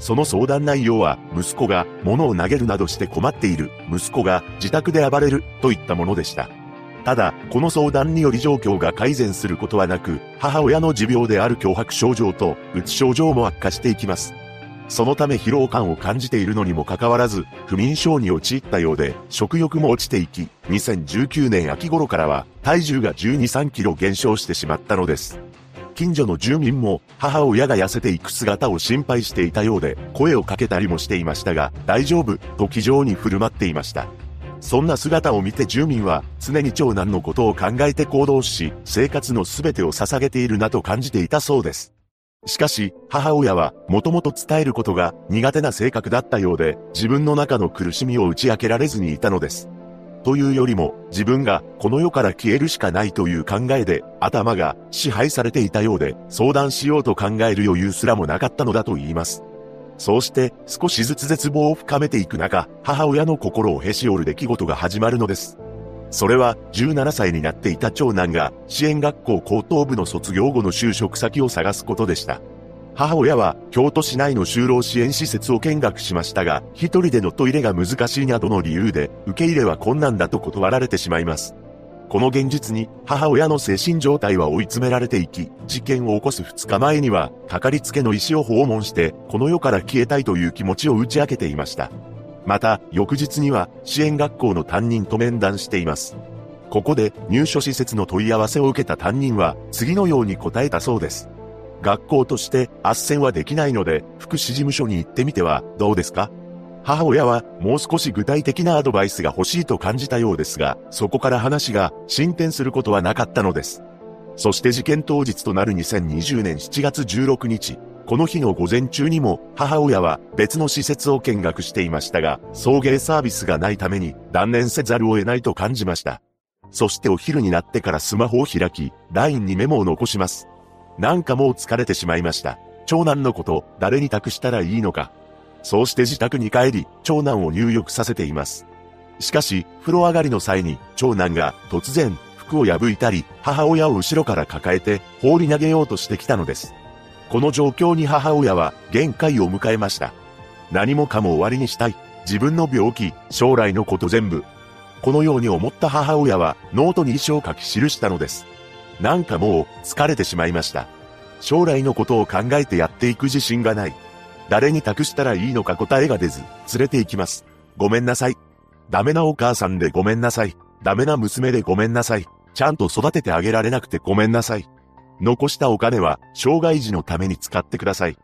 その相談内容は、息子が物を投げるなどして困っている、息子が自宅で暴れる、といったものでした。ただ、この相談により状況が改善することはなく、母親の持病である脅迫症状と、うつ症状も悪化していきます。そのため疲労感を感じているのにもかかわらず、不眠症に陥ったようで、食欲も落ちていき、2019年秋頃からは、体重が12、3キロ減少してしまったのです。近所の住民も、母親が痩せていく姿を心配していたようで、声をかけたりもしていましたが、大丈夫、と気丈に振る舞っていました。そんな姿を見て住民は常に長男のことを考えて行動し、生活の全てを捧げているなと感じていたそうです。しかし、母親は、もともと伝えることが苦手な性格だったようで、自分の中の苦しみを打ち明けられずにいたのです。というよりも、自分がこの世から消えるしかないという考えで、頭が支配されていたようで、相談しようと考える余裕すらもなかったのだと言います。そうして少しずつ絶望を深めていく中、母親の心をへし折る出来事が始まるのです。それは17歳になっていた長男が支援学校高等部の卒業後の就職先を探すことでした。母親は京都市内の就労支援施設を見学しましたが、一人でのトイレが難しいなどの理由で受け入れは困難だと断られてしまいます。この現実に母親の精神状態は追い詰められていき、事件を起こす2日前には、かかりつけの医師を訪問して、この世から消えたいという気持ちを打ち明けていました。また、翌日には、支援学校の担任と面談しています。ここで、入所施設の問い合わせを受けた担任は、次のように答えたそうです。学校として、斡旋はできないので、福祉事務所に行ってみては、どうですか？母親はもう少し具体的なアドバイスが欲しいと感じたようですが、そこから話が進展することはなかったのです。そして事件当日となる2020年7月16日、この日の午前中にも母親は別の施設を見学していましたが、送迎サービスがないために断念せざるを得ないと感じました。そしてお昼になってからスマホを開き、LINE にメモを残します。なんかもう疲れてしまいました。長男のこと誰に託したらいいのか。そうして自宅に帰り、長男を入浴させています。しかし、風呂上がりの際に、長男が突然、服を破いたり、母親を後ろから抱えて、放り投げようとしてきたのです。この状況に母親は、限界を迎えました。何もかも終わりにしたい。自分の病気、将来のこと全部。このように思った母親は、ノートに遺書を書き記したのです。なんかもう、疲れてしまいました。将来のことを考えてやっていく自信がない。誰に託したらいいのか答えが出ず、連れて行きます。ごめんなさい。ダメなお母さんでごめんなさい。ダメな娘でごめんなさい。ちゃんと育ててあげられなくてごめんなさい。残したお金は、障害児のために使ってください。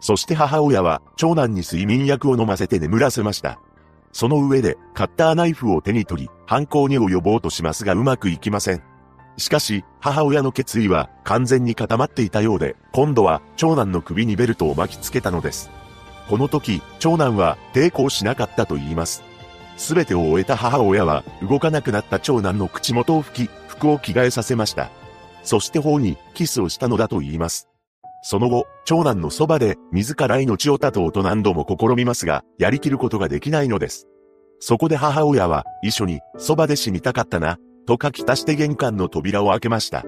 そして母親は、長男に睡眠薬を飲ませて眠らせました。その上で、カッターナイフを手に取り、犯行に及ぼうとしますがうまくいきません。しかし、母親の決意は完全に固まっていたようで、今度は長男の首にベルトを巻きつけたのです。この時、長男は抵抗しなかったと言います。すべてを終えた母親は動かなくなった長男の口元を拭き、服を着替えさせました。そして頬にキスをしたのだと言います。その後、長男のそばで自ら命を絶とうと何度も試みますが、やりきることができないのです。そこで母親は、一緒に、そばで死にたかったな、と書き足して玄関の扉を開けました。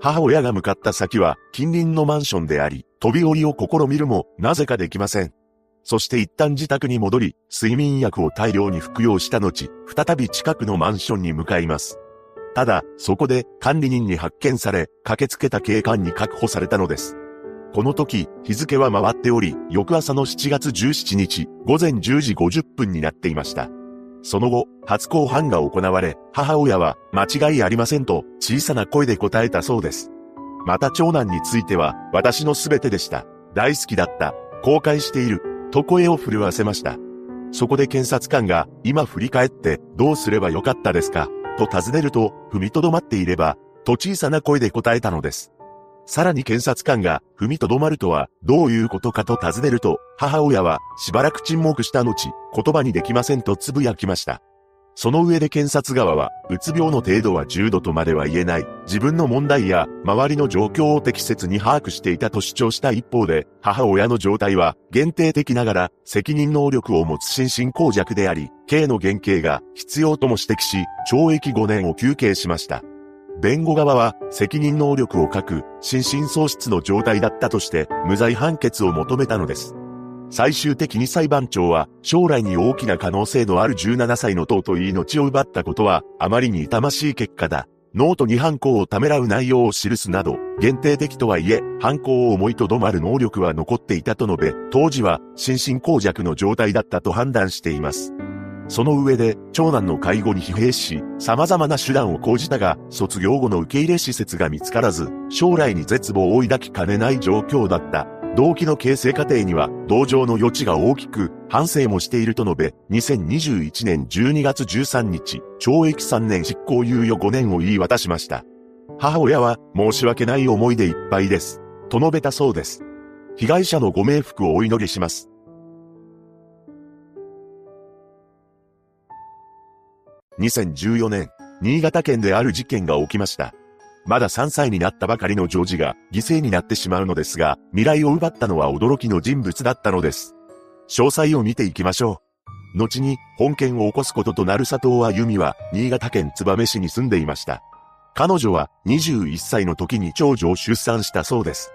母親が向かった先は近隣のマンションであり、飛び降りを試みるもなぜかできません。そして一旦自宅に戻り、睡眠薬を大量に服用した後、再び近くのマンションに向かいます。ただ、そこで管理人に発見され、駆けつけた警官に確保されたのです。この時、日付は回っており、翌朝の7月17日、午前10時50分になっていました。その後、初公判が行われ、母親は、間違いありませんと、小さな声で答えたそうです。また長男については、私の全てでした。大好きだった。後悔している。と声を震わせました。そこで検察官が、今振り返ってどうすればよかったですか？と尋ねると、踏みとどまっていれば、と小さな声で答えたのです。さらに検察官が、踏みとどまるとは、どういうことかと尋ねると、母親は、しばらく沈黙した後、言葉にできませんとつぶやきました。その上で検察側は、うつ病の程度は重度とまでは言えない、自分の問題や周りの状況を適切に把握していたと主張した一方で、母親の状態は限定的ながら責任能力を持つ心神耗弱であり、刑の減刑が必要とも指摘し、懲役5年を求刑しました。弁護側は責任能力を欠く心神喪失の状態だったとして無罪判決を求めたのです。最終的に裁判長は、将来に大きな可能性のある17歳の尊い命を奪ったことは、あまりに痛ましい結果だ。ノートに犯行をためらう内容を記すなど、限定的とはいえ、犯行を思いとどまる能力は残っていたと述べ、当時は心神耗弱の状態だったと判断しています。その上で、長男の介護に疲弊し、様々な手段を講じたが、卒業後の受け入れ施設が見つからず、将来に絶望を抱きかねない状況だった。動機の形成過程には同情の余地が大きく反省もしていると述べ、2021年12月13日、懲役3年執行猶予5年を言い渡しました。母親は申し訳ない思いでいっぱいです。と述べたそうです。被害者のご冥福をお祈りします。2014年、新潟県である事件が起きました。まだ3歳になったばかりのジョージが犠牲になってしまうのですが、未来を奪ったのは驚きの人物だったのです。詳細を見ていきましょう。後に本件を起こすこととなる佐藤あゆみは新潟県燕市に住んでいました。彼女は21歳の時に長女を出産したそうです。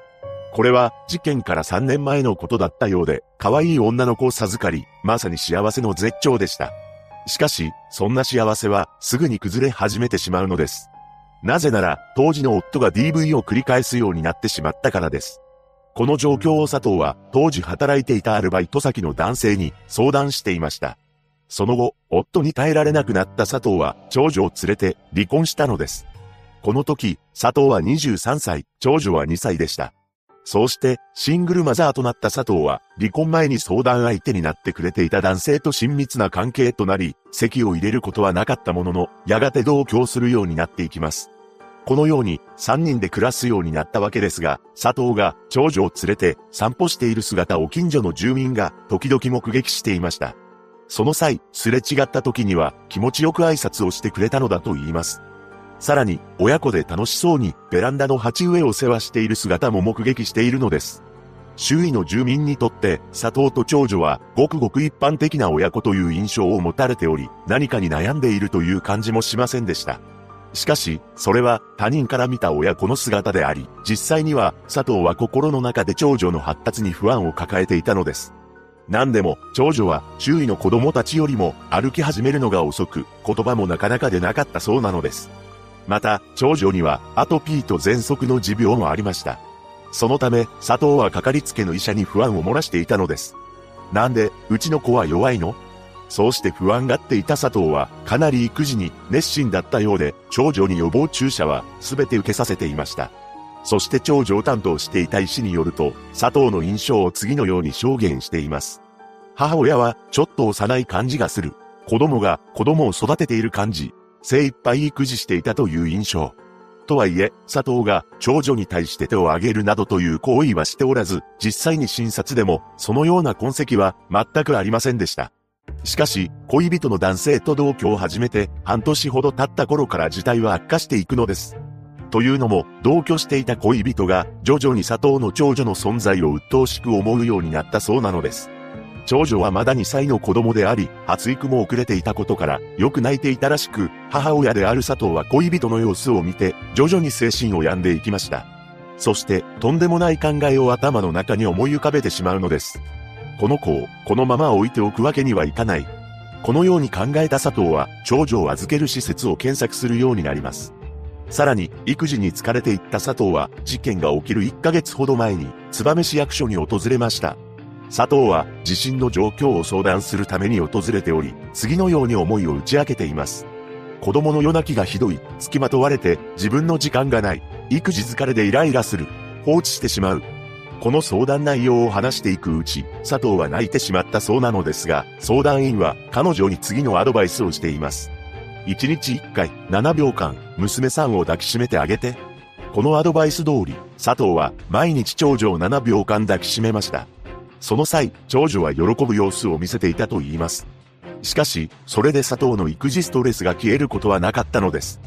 これは事件から3年前のことだったようで、可愛い女の子を授かり、まさに幸せの絶頂でした。しかし、そんな幸せはすぐに崩れ始めてしまうのです。なぜなら、当時の夫が DV を繰り返すようになってしまったからです。この状況を佐藤は、当時働いていたアルバイト先の男性に相談していました。その後、夫に耐えられなくなった佐藤は、長女を連れて離婚したのです。この時、佐藤は23歳、長女は2歳でした。そうして、シングルマザーとなった佐藤は、離婚前に相談相手になってくれていた男性と親密な関係となり、席を入れることはなかったものの、やがて同居するようになっていきます。このように、3人で暮らすようになったわけですが、佐藤が長女を連れて散歩している姿を近所の住民が時々目撃していました。その際、すれ違った時には気持ちよく挨拶をしてくれたのだと言います。さらに、親子で楽しそうにベランダの鉢植えを世話している姿も目撃しているのです。周囲の住民にとって佐藤と長女はごくごく一般的な親子という印象を持たれており、何かに悩んでいるという感じもしませんでした。しかし、それは他人から見た親子の姿であり、実際には佐藤は心の中で長女の発達に不安を抱えていたのです。何でも、長女は周囲の子供たちよりも歩き始めるのが遅く、言葉もなかなか出なかったそうなのです。また、長女にはアトピーと喘息の持病もありました。そのため、佐藤はかかりつけの医者に不安を漏らしていたのです。なんで、うちの子は弱いの？そうして不安がっていた佐藤は、かなり育児に熱心だったようで、長女に予防注射は全て受けさせていました。そして長女を担当していた医師によると、佐藤の印象を次のように証言しています。母親は、ちょっと幼い感じがする。子供が子供を育てている感じ。精一杯育児していたという印象。とはいえ、佐藤が長女に対して手を挙げるなどという行為はしておらず、実際に診察でもそのような痕跡は全くありませんでした。しかし、恋人の男性と同居を始めて半年ほど経った頃から事態は悪化していくのです。というのも、同居していた恋人が徐々に佐藤の長女の存在を鬱陶しく思うようになったそうなのです。長女はまだ2歳の子供であり、発育も遅れていたことから、よく泣いていたらしく、母親である佐藤は恋人の様子を見て、徐々に精神を病んでいきました。そして、とんでもない考えを頭の中に思い浮かべてしまうのです。この子を、このまま置いておくわけにはいかない。このように考えた佐藤は、長女を預ける施設を検索するようになります。さらに、育児に疲れていった佐藤は、事件が起きる1ヶ月ほど前に、燕市役所に訪れました。佐藤は地震の状況を相談するために訪れており、次のように思いを打ち明けています。子供の夜泣きがひどい、付きまとわれて自分の時間がない、育児疲れでイライラする、放置してしまう。この相談内容を話していくうち、佐藤は泣いてしまったそうなのですが、相談員は彼女に次のアドバイスをしています。1日1回、7秒間、娘さんを抱きしめてあげて。このアドバイス通り、佐藤は毎日長女を7秒間抱きしめました。その際、長女は喜ぶ様子を見せていたと言います。しかし、それで佐藤の育児ストレスが消えることはなかったのです。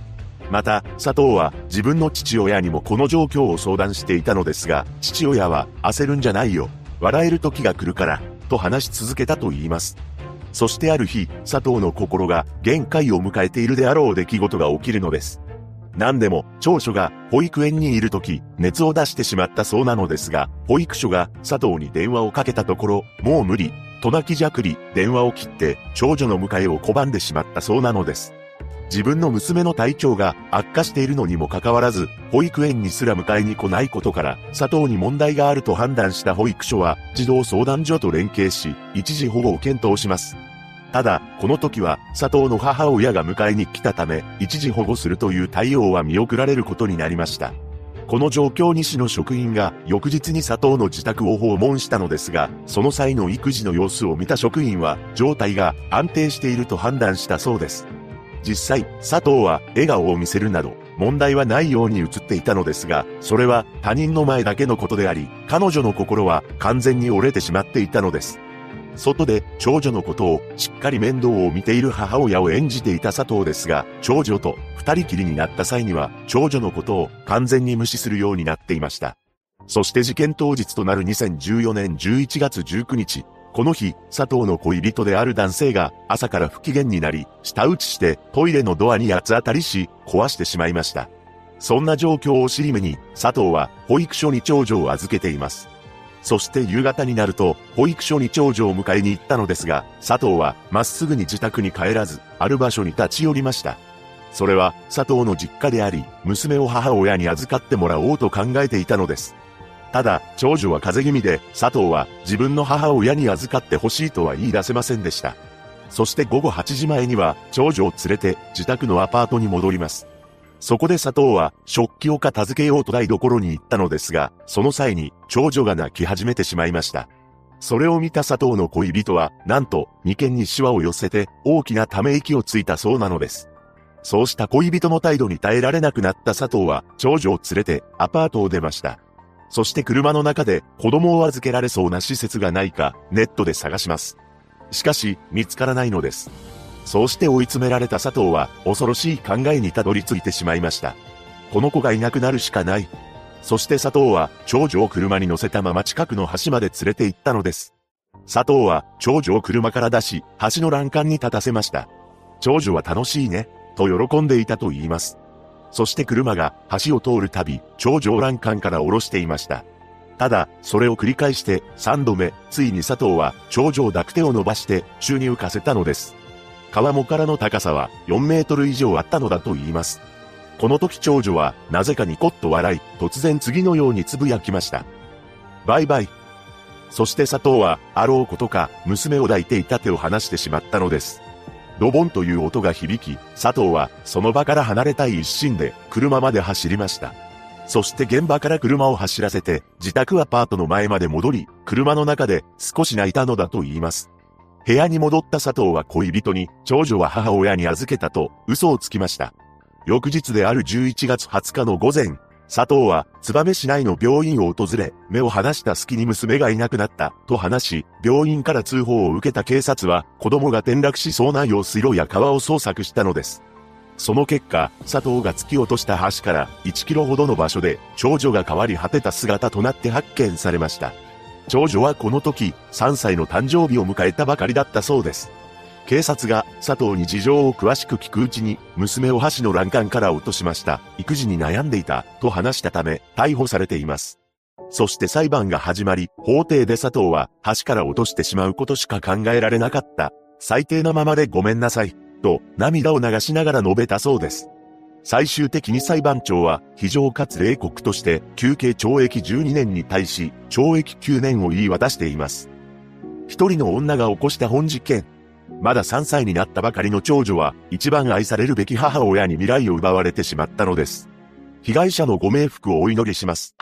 また、佐藤は自分の父親にもこの状況を相談していたのですが、父親は焦るんじゃないよ。笑える時が来るから、と話し続けたと言います。そしてある日、佐藤の心が限界を迎えているであろう出来事が起きるのです。何でも、長所が保育園にいる時、熱を出してしまったそうなのですが、保育所が佐藤に電話をかけたところ、もう無理、と泣きじゃくり、電話を切って、長女の迎えを拒んでしまったそうなのです。自分の娘の体調が悪化しているのにもかかわらず、保育園にすら迎えに来ないことから、佐藤に問題があると判断した保育所は、児童相談所と連携し、一時保護を検討します。ただ、この時は、佐藤の母親が迎えに来たため、一時保護するという対応は見送られることになりました。この状況に市の職員が翌日に佐藤の自宅を訪問したのですが、その際の育児の様子を見た職員は、状態が安定していると判断したそうです。実際、佐藤は笑顔を見せるなど、問題はないように映っていたのですが、それは他人の前だけのことであり、彼女の心は完全に折れてしまっていたのです。外で長女のことをしっかり面倒を見ている母親を演じていた佐藤ですが、長女と二人きりになった際には、長女のことを完全に無視するようになっていました。そして事件当日となる2014年11月19日、この日、佐藤の恋人である男性が朝から不機嫌になり、舌打ちしてトイレのドアに八つ当たりし、壊してしまいました。そんな状況を尻目に、佐藤は保育所に長女を預けています。そして夕方になると、保育所に長女を迎えに行ったのですが、佐藤はまっすぐに自宅に帰らず、ある場所に立ち寄りました。それは佐藤の実家であり、娘を母親に預かってもらおうと考えていたのです。ただ、長女は風邪気味で、佐藤は自分の母親に預かってほしいとは言い出せませんでした。そして午後8時前には、長女を連れて自宅のアパートに戻ります。そこで佐藤は食器を片付けようと台所に行ったのですが、その際に長女が泣き始めてしまいました。それを見た佐藤の恋人は、なんと、眉間にシワを寄せて、大きなため息をついたそうなのです。そうした恋人の態度に耐えられなくなった佐藤は、長女を連れて、アパートを出ました。そして車の中で、子供を預けられそうな施設がないか、ネットで探します。しかし、見つからないのです。そうして追い詰められた佐藤は、恐ろしい考えにたどり着いてしまいました。この子がいなくなるしかない。そして佐藤は、長女を車に乗せたまま近くの橋まで連れて行ったのです。佐藤は、長女を車から出し、橋の欄干に立たせました。長女は楽しいね、と喜んでいたと言います。そして車が橋を通るたび、長女を欄干から下ろしていました。ただ、それを繰り返して3度目、ついに佐藤は長女を抱く手を伸ばして宙に浮かせたのです。川面からの高さは4メートル以上あったのだと言います。この時長女はなぜかニコッと笑い、突然次のようにつぶやきました。バイバイ。そして佐藤は、あろうことか、娘を抱いていた手を離してしまったのです。ドボンという音が響き、佐藤は、その場から離れたい一心で、車まで走りました。そして現場から車を走らせて、自宅アパートの前まで戻り、車の中で少し泣いたのだと言います。部屋に戻った佐藤は恋人に、長女は母親に預けたと、嘘をつきました。翌日である11月20日の午前、佐藤は、燕市内の病院を訪れ、目を離した隙に娘がいなくなった、と話し、病院から通報を受けた警察は、子供が転落しそうな用水路や川を捜索したのです。その結果、佐藤が突き落とした橋から1キロほどの場所で、長女が変わり果てた姿となって発見されました。長女はこの時、3歳の誕生日を迎えたばかりだったそうです。警察が佐藤に事情を詳しく聞くうちに、娘を箸の欄干から落としました。育児に悩んでいた、と話したため、逮捕されています。そして裁判が始まり、法廷で佐藤は、橋から落としてしまうことしか考えられなかった。最低なままでごめんなさい。と、涙を流しながら述べたそうです。最終的に裁判長は、非常かつ冷酷として、休憩懲役12年に対し、懲役9年を言い渡しています。一人の女が起こした本事件。まだ3歳になったばかりの長女は、一番愛されるべき母親に未来を奪われてしまったのです。被害者のご冥福をお祈りします。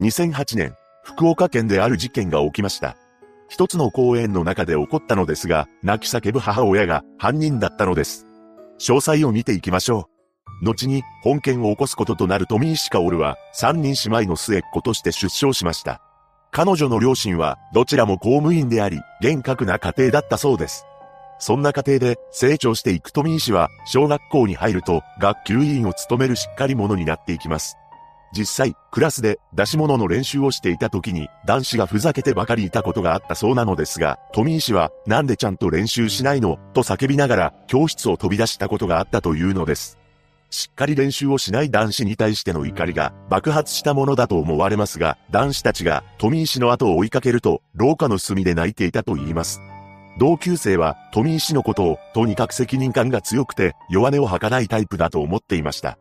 2008年、福岡県である事件が起きました。一つの公園の中で起こったのですが、泣き叫ぶ母親が犯人だったのです。詳細を見ていきましょう。後に本件を起こすこととなる富石薫は三人姉妹の末っ子として出生しました。彼女の両親はどちらも公務員であり、厳格な家庭だったそうです。そんな家庭で成長していく富石は小学校に入ると学級委員を務めるしっかり者になっていきます。実際、クラスで出し物の練習をしていた時に男子がふざけてばかりいたことがあったそうなのですが、富石はなんでちゃんと練習しないのと叫びながら教室を飛び出したことがあったというのです。しっかり練習をしない男子に対しての怒りが爆発したものだと思われますが、男子たちが富石の後を追いかけると、廊下の隅で泣いていたと言います。同級生は富石のことをとにかく責任感が強くて弱音を吐かないタイプだと思っていました。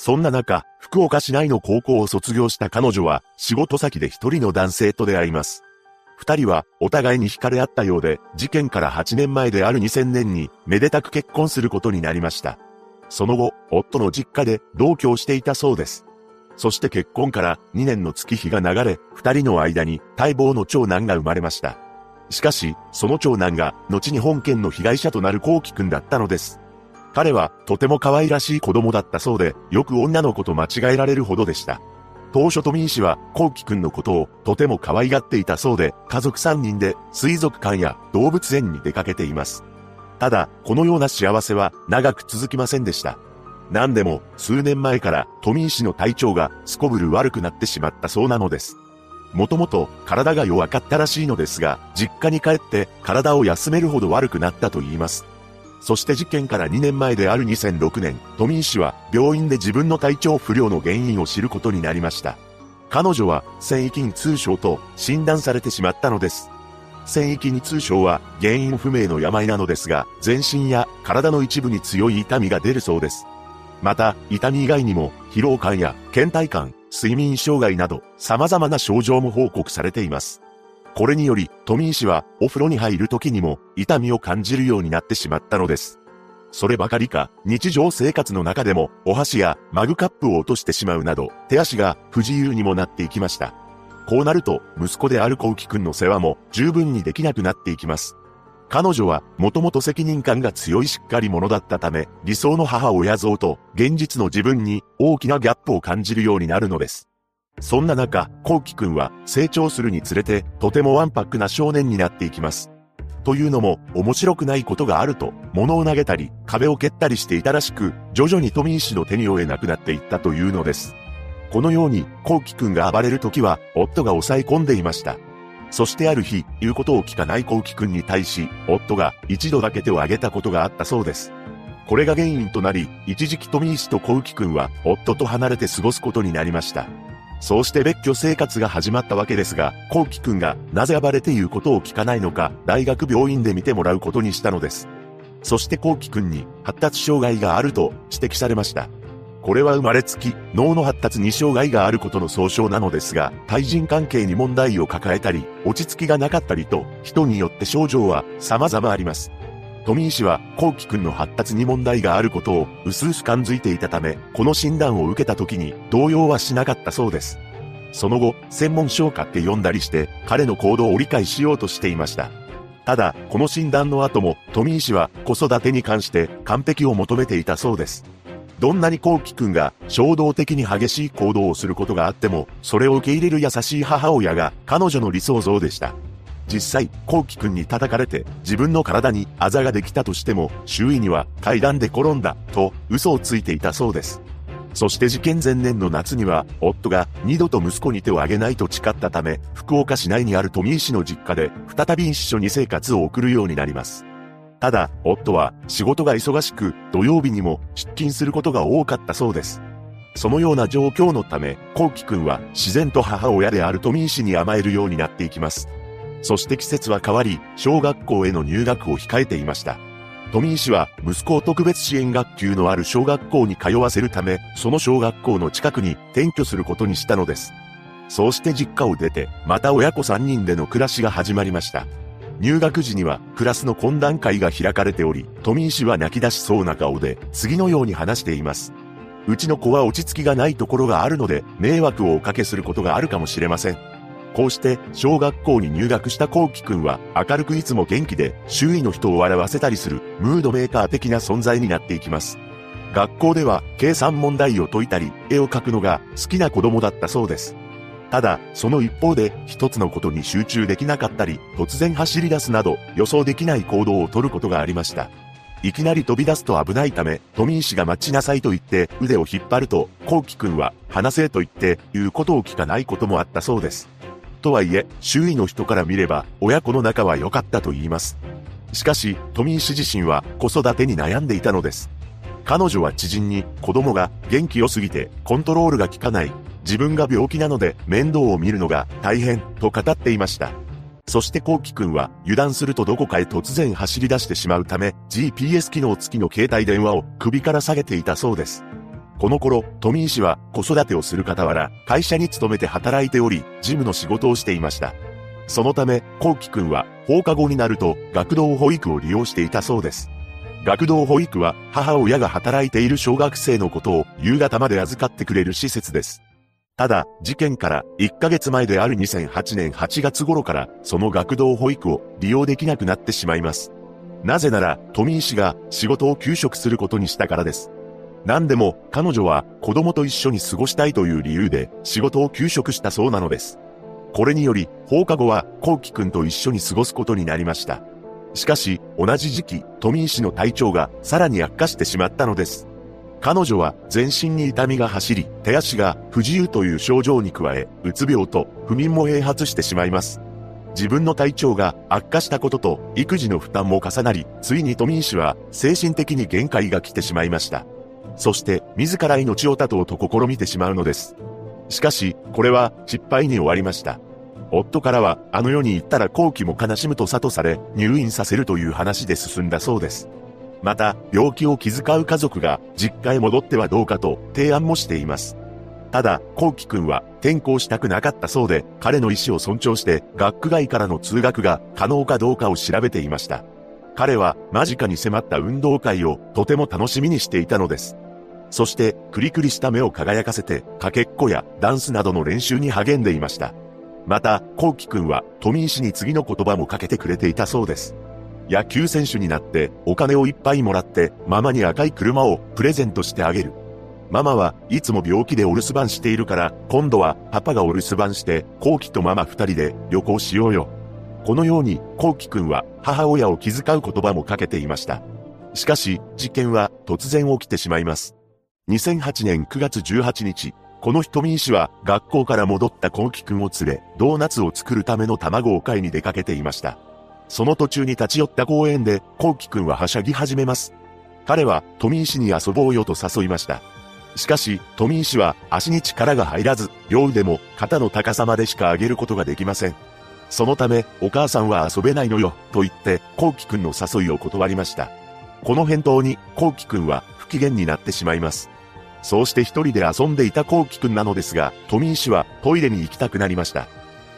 そんな中、福岡市内の高校を卒業した彼女は、仕事先で一人の男性と出会います。二人はお互いに惹かれ合ったようで、事件から8年前である2000年に、めでたく結婚することになりました。その後、夫の実家で同居をしていたそうです。そして結婚から2年の月日が流れ、二人の間に待望の長男が生まれました。しかし、その長男が、後に本件の被害者となる幸輝くんだったのです。彼はとても可愛らしい子供だったそうで、よく女の子と間違えられるほどでした。当初富井氏は、幸輝くんのことをとても可愛がっていたそうで、家族3人で水族館や動物園に出かけています。ただ、このような幸せは長く続きませんでした。何でも、数年前から富井氏の体調がすこぶる悪くなってしまったそうなのです。もともと体が弱かったらしいのですが、実家に帰って体を休めるほど悪くなったと言います。そして事件から2年前である2006年、富井氏は病院で自分の体調不良の原因を知ることになりました。彼女は繊維筋痛症と診断されてしまったのです。繊維筋痛症は原因不明の病なのですが、全身や体の一部に強い痛みが出るそうです。また、痛み以外にも疲労感や倦怠感、睡眠障害など様々な症状も報告されています。これにより、富井氏はお風呂に入る時にも痛みを感じるようになってしまったのです。そればかりか、日常生活の中でもお箸やマグカップを落としてしまうなど、手足が不自由にもなっていきました。こうなると、息子である幸輝くんの世話も十分にできなくなっていきます。彼女はもともと責任感が強いしっかり者だったため、理想の母親像と現実の自分に大きなギャップを感じるようになるのです。そんな中、コウキくんは成長するにつれてとてもワンパックな少年になっていきます。というのも、面白くないことがあると、物を投げたり、壁を蹴ったりしていたらしく、徐々に富井氏の手に負えなくなっていったというのです。このように、コウキくんが暴れるときは、夫が抑え込んでいました。そしてある日、言うことを聞かないコウキくんに対し、夫が一度だけ手を挙げたことがあったそうです。これが原因となり、一時期富井氏とコウキくんは、夫と離れて過ごすことになりました。そうして別居生活が始まったわけですが、コウキくんがなぜ暴れて言うことを聞かないのか、大学病院で見てもらうことにしたのです。そしてコウキくんに発達障害があると指摘されました。これは生まれつき脳の発達に障害があることの総称なのですが、対人関係に問題を抱えたり、落ち着きがなかったりと、人によって症状は様々あります。富井氏は、幸輝くんの発達に問題があることを、薄々感づいていたため、この診断を受けた時に、動揺はしなかったそうです。その後、専門書を買って読んだりして、彼の行動を理解しようとしていました。ただ、この診断の後も、富井氏は子育てに関して完璧を求めていたそうです。どんなに幸輝くんが衝動的に激しい行動をすることがあっても、それを受け入れる優しい母親が彼女の理想像でした。実際、コウキ君に叩かれて自分の体にあざができたとしても、周囲には階段で転んだと嘘をついていたそうです。そして事件前年の夏には、夫が二度と息子に手を挙げないと誓ったため、福岡市内にある富井市の実家で再び一緒に生活を送るようになります。ただ、夫は仕事が忙しく、土曜日にも出勤することが多かったそうです。そのような状況のため、コウキ君は自然と母親である富井氏に甘えるようになっていきます。そして季節は変わり、小学校への入学を控えていました。富井氏は息子を特別支援学級のある小学校に通わせるため、その小学校の近くに転居することにしたのです。そうして実家を出て、また親子3人での暮らしが始まりました。入学時にはクラスの懇談会が開かれており、富井氏は泣き出しそうな顔で次のように話しています。うちの子は落ち着きがないところがあるので、迷惑をおかけすることがあるかもしれません。こうして、小学校に入学したコウキくんは、明るくいつも元気で、周囲の人を笑わせたりする、ムードメーカー的な存在になっていきます。学校では、計算問題を解いたり、絵を描くのが好きな子供だったそうです。ただ、その一方で、一つのことに集中できなかったり、突然走り出すなど、予想できない行動をとることがありました。いきなり飛び出すと危ないため、トミー氏が待ちなさいと言って腕を引っ張ると、コウキ君は話せと言って言うことを聞かないこともあったそうです。とはいえ、周囲の人から見れば、親子の仲は良かったと言います。しかし、トミー氏自身は子育てに悩んでいたのです。彼女は知人に、子供が元気良すぎてコントロールが効かない。自分が病気なので面倒を見るのが大変と語っていました。そしてコウキ君は油断するとどこかへ突然走り出してしまうため GPS 機能付きの携帯電話を首から下げていたそうです。この頃、富井氏は子育てをする傍ら、会社に勤めて働いており、事務の仕事をしていました。そのため、コウキ君は放課後になると学童保育を利用していたそうです。学童保育は母親が働いている小学生のことを夕方まで預かってくれる施設です。ただ、事件から1ヶ月前である2008年8月頃からその学童保育を利用できなくなってしまいます。なぜなら、富井氏が仕事を休職することにしたからです。何でも彼女は子供と一緒に過ごしたいという理由で仕事を休職したそうなのです。これにより放課後はコウキ君と一緒に過ごすことになりました。しかし同じ時期、富井氏の体調がさらに悪化してしまったのです。彼女は全身に痛みが走り、手足が不自由という症状に加え、うつ病と不眠も併発してしまいます。自分の体調が悪化したことと育児の負担も重なり、ついにトミー氏は精神的に限界が来てしまいました。そして自ら命を絶とうと試みてしまうのです。しかし、これは失敗に終わりました。夫からは、あの世に行ったら後期も悲しむと諭され、入院させるという話で進んだそうです。また、病気を気遣う家族が実家へ戻ってはどうかと提案もしています。ただ、コウキ君は転校したくなかったそうで、彼の意思を尊重して学区外からの通学が可能かどうかを調べていました。彼は間近に迫った運動会をとても楽しみにしていたのです。そして、クリクリした目を輝かせて、かけっこやダンスなどの練習に励んでいました。また、コウキ君は、富井氏に次の言葉もかけてくれていたそうです。野球選手になって、お金をいっぱいもらって、ママに赤い車をプレゼントしてあげる。ママはいつも病気でお留守番しているから、今度はパパがお留守番して、コウキとママ二人で旅行しようよ。このように、コウキ君は母親を気遣う言葉もかけていました。しかし、事件は突然起きてしまいます。2008年9月18日、この瞳医師は学校から戻ったコウキ君を連れ、ドーナツを作るための卵を買いに出かけていました。その途中に立ち寄った公園で、コウキ君ははしゃぎ始めます。彼は、富井氏に遊ぼうよと誘いました。しかし、富井氏は足に力が入らず、両腕も肩の高さまでしか上げることができません。そのため、お母さんは遊べないのよ、と言って、コウキ君の誘いを断りました。この返答に、コウキ君は不機嫌になってしまいます。そうして一人で遊んでいたコウキ君なのですが、富井氏はトイレに行きたくなりました。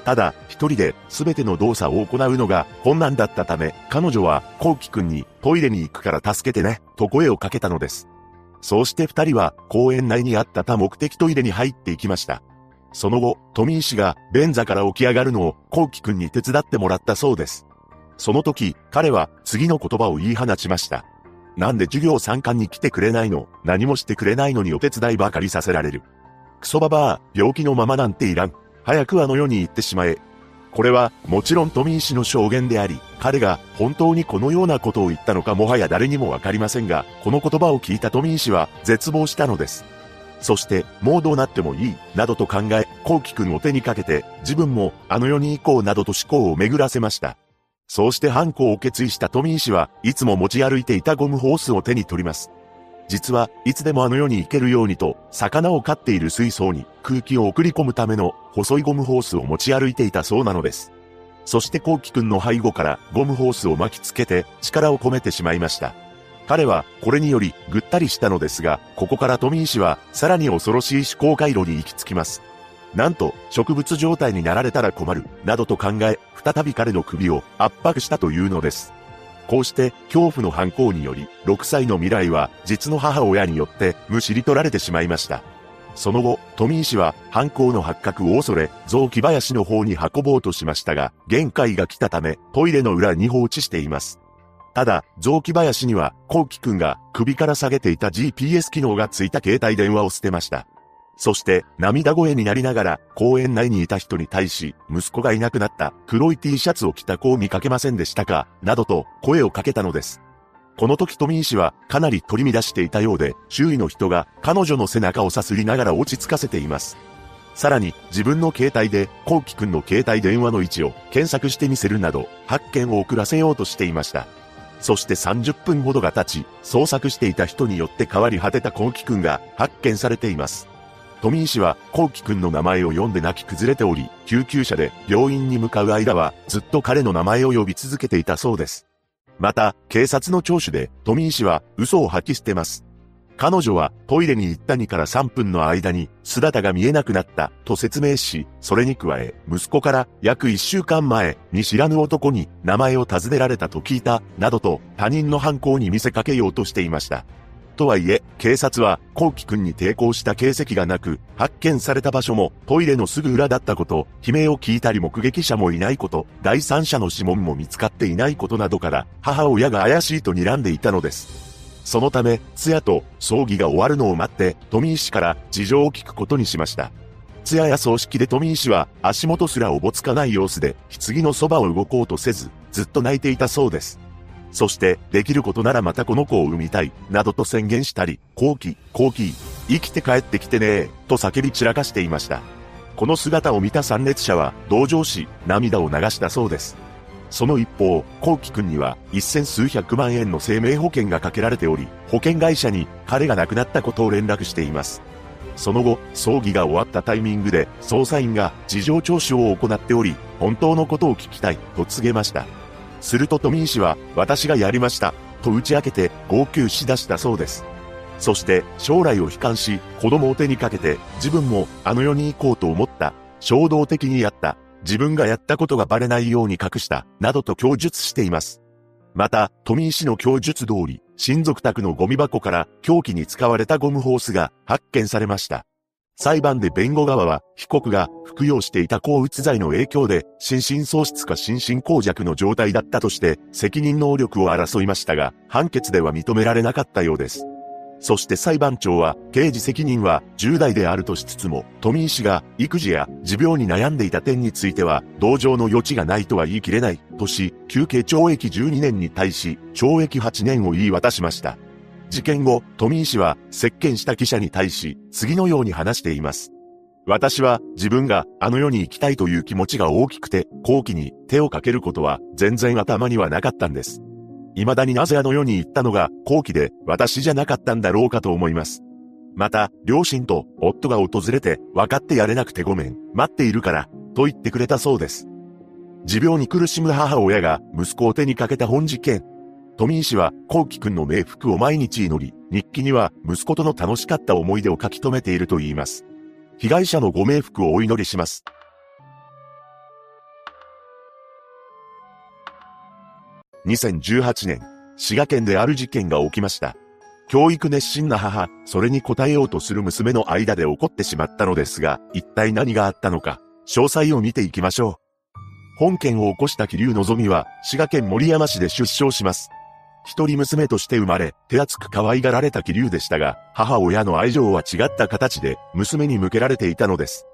ただ、一人で全ての動作を行うのが困難だったため、彼女はコウキ君にトイレに行くから助けてね、と声をかけたのです。そうして二人は公園内にあった多目的トイレに入っていきました。その後、富井氏が便座から起き上がるのをコウキ君に手伝ってもらったそうです。その時、彼は次の言葉を言い放ちました。なんで授業参観に来てくれないの？何もしてくれないのにお手伝いばかりさせられる。クソババア、病気のままなんていらん。早くあの世に行ってしまえ。これは、もちろん富井氏の証言であり、彼が本当にこのようなことを言ったのかもはや誰にもわかりませんが、この言葉を聞いた富井氏は絶望したのです。そして、もうどうなってもいい、などと考え、コウキ君を手にかけて、自分もあの世に行こうなどと思考を巡らせました。そうして犯行を決意した富井氏はいつも持ち歩いていたゴムホースを手に取ります。実はいつでもあの世に行けるようにと、魚を飼っている水槽に空気を送り込むための細いゴムホースを持ち歩いていたそうなのです。そしてコウキ君の背後からゴムホースを巻きつけて力を込めてしまいました。彼はこれによりぐったりしたのですが、ここから富井氏はさらに恐ろしい思考回路に行き着きます。なんと植物状態になられたら困る、などと考え、再び彼の首を圧迫したというのです。こうして恐怖の犯行により、6歳の未来は実の母親によってむしり取られてしまいました。その後、富井氏は犯行の発覚を恐れ、雑木林の方に運ぼうとしましたが、限界が来たため、トイレの裏に放置しています。ただ、雑木林には、コウキくんが首から下げていた GPS 機能がついた携帯電話を捨てました。そして、涙声になりながら、公園内にいた人に対し、息子がいなくなった黒い T シャツを着た子を見かけませんでしたか？などと声をかけたのです。この時富井氏はかなり取り乱していたようで、周囲の人が彼女の背中をさすりながら落ち着かせています。さらに自分の携帯で、コウキくんの携帯電話の位置を検索してみせるなど、発見を遅らせようとしていました。そして30分ほどが経ち、捜索していた人によって変わり果てたコウキくんが発見されています。富井氏は、コウキくんの名前を読んで泣き崩れており、救急車で病院に向かう間は、ずっと彼の名前を呼び続けていたそうです。また、警察の聴取で、富井氏は嘘を吐き捨てます。彼女はトイレに行った2から3分の間に姿が見えなくなったと説明し、それに加え、息子から約1週間前に知らぬ男に名前を尋ねられたと聞いた、などと他人の犯行に見せかけようとしていました。とはいえ、警察は、コウキ君に抵抗した形跡がなく、発見された場所もトイレのすぐ裏だったこと、悲鳴を聞いたり目撃者もいないこと、第三者の指紋も見つかっていないことなどから、母親が怪しいと睨んでいたのです。そのため、通夜と葬儀が終わるのを待って、富井氏から事情を聞くことにしました。通夜や葬式で富井氏は足元すらおぼつかない様子で、棺のそばを動こうとせず、ずっと泣いていたそうです。そして、できることならまたこの子を産みたい、などと宣言したり、後期、後期、生きて帰ってきてねえと叫び散らかしていました。この姿を見た参列者は、同情し、涙を流したそうです。その一方、コウキ君には一千数百万円の生命保険がかけられており、保険会社に彼が亡くなったことを連絡しています。その後、葬儀が終わったタイミングで、捜査員が事情聴取を行っており、本当のことを聞きたいと告げました。すると富井氏は、私がやりました、と打ち明けて号泣しだしたそうです。そして将来を悲観し、子供を手にかけて自分もあの世に行こうと思った。衝動的にやった。自分がやったことがバレないように隠した。などと供述しています。また、富井氏の供述通り、親族宅のゴミ箱から凶器に使われたゴムホースが発見されました。裁判で弁護側は、被告が服用していた抗うつ剤の影響で、心神喪失か心神耗弱の状態だったとして、責任能力を争いましたが、判決では認められなかったようです。そして裁判長は、刑事責任は重大であるとしつつも、富井氏が育児や持病に悩んでいた点については、同情の余地がないとは言い切れない、とし、休刑懲役12年に対し、懲役8年を言い渡しました。事件後、富井氏は接見した記者に対し、次のように話しています。私は自分があの世に行きたいという気持ちが大きくて、後期に手をかけることは全然頭にはなかったんです。未だになぜあの世に行ったのが後期で私じゃなかったんだろうかと思います。また、両親と夫が訪れて分かってやれなくてごめん、待っているから、と言ってくれたそうです。持病に苦しむ母親が息子を手にかけた本事件。富井氏は、幸輝くんの冥福を毎日祈り、日記には息子との楽しかった思い出を書き留めていると言います。被害者のご冥福をお祈りします。2018年、滋賀県である事件が起きました。教育熱心な母、それに応えようとする娘の間で起こってしまったのですが、一体何があったのか、詳細を見ていきましょう。本件を起こした気流のぞみは、滋賀県森山市で出生します。一人娘として生まれ、手厚く可愛がられた気流でしたが、母親の愛情は違った形で、娘に向けられていたのです。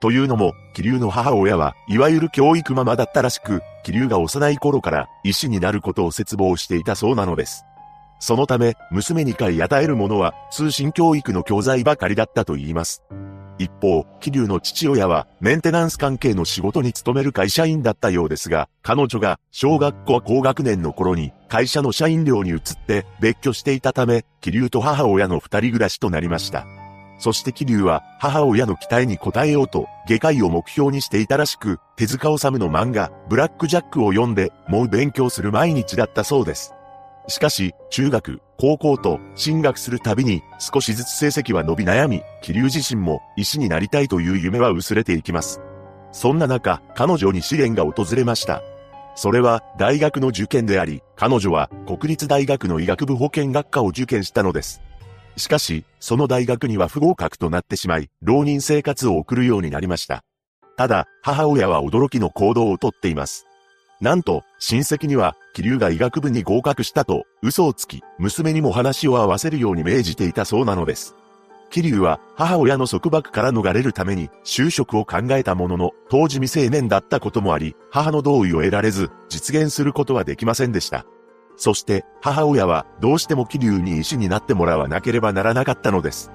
というのも、気流の母親は、いわゆる教育ママだったらしく、気流が幼い頃から、医師になることを絶望していたそうなのです。そのため、娘に買い与えるものは、通信教育の教材ばかりだったと言います。一方、気流の父親はメンテナンス関係の仕事に勤める会社員だったようですが、彼女が小学校高学年の頃に会社の社員寮に移って別居していたため、気流と母親の二人暮らしとなりました。そして気流は母親の期待に応えようと外科医を目標にしていたらしく、手塚治虫の漫画、ブラックジャックを読んで、もう勉強する毎日だったそうです。しかし、中学、高校と進学するたびに少しずつ成績は伸び悩み、気流自身も医師になりたいという夢は薄れていきます。そんな中、彼女に試練が訪れました。それは大学の受験であり、彼女は国立大学の医学部保健学科を受験したのです。しかし、その大学には不合格となってしまい、浪人生活を送るようになりました。ただ、母親は驚きの行動をとっています。なんと、親戚には、気流が医学部に合格したと、嘘をつき、娘にも話を合わせるように命じていたそうなのです。桐生は母親の束縛から逃れるために就職を考えたものの、当時未成年だったこともあり、母の同意を得られず、実現することはできませんでした。そして母親はどうしても桐生に医師になってもらわなければならなかったのです。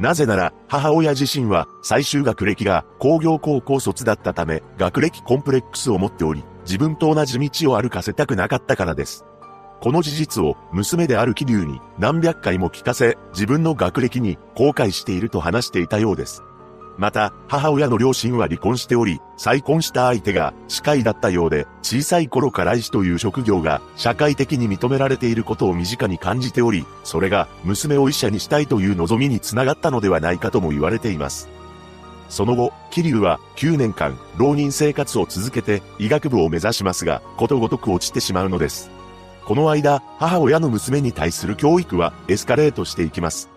なぜなら母親自身は最終学歴が工業高校卒だったため学歴コンプレックスを持っており自分と同じ道を歩かせたくなかったからです。この事実を娘である桐生に何百回も聞かせ、自分の学歴に後悔していると話していたようです。また、母親の両親は離婚しており、再婚した相手が歯科医だったようで、小さい頃から医師という職業が社会的に認められていることを身近に感じており、それが娘を医者にしたいという望みにつながったのではないかとも言われています。その後、桐生は9年間浪人生活を続けて医学部を目指しますが、ことごとく落ちてしまうのです。この間、母親の娘に対する教育はエスカレートしていきます。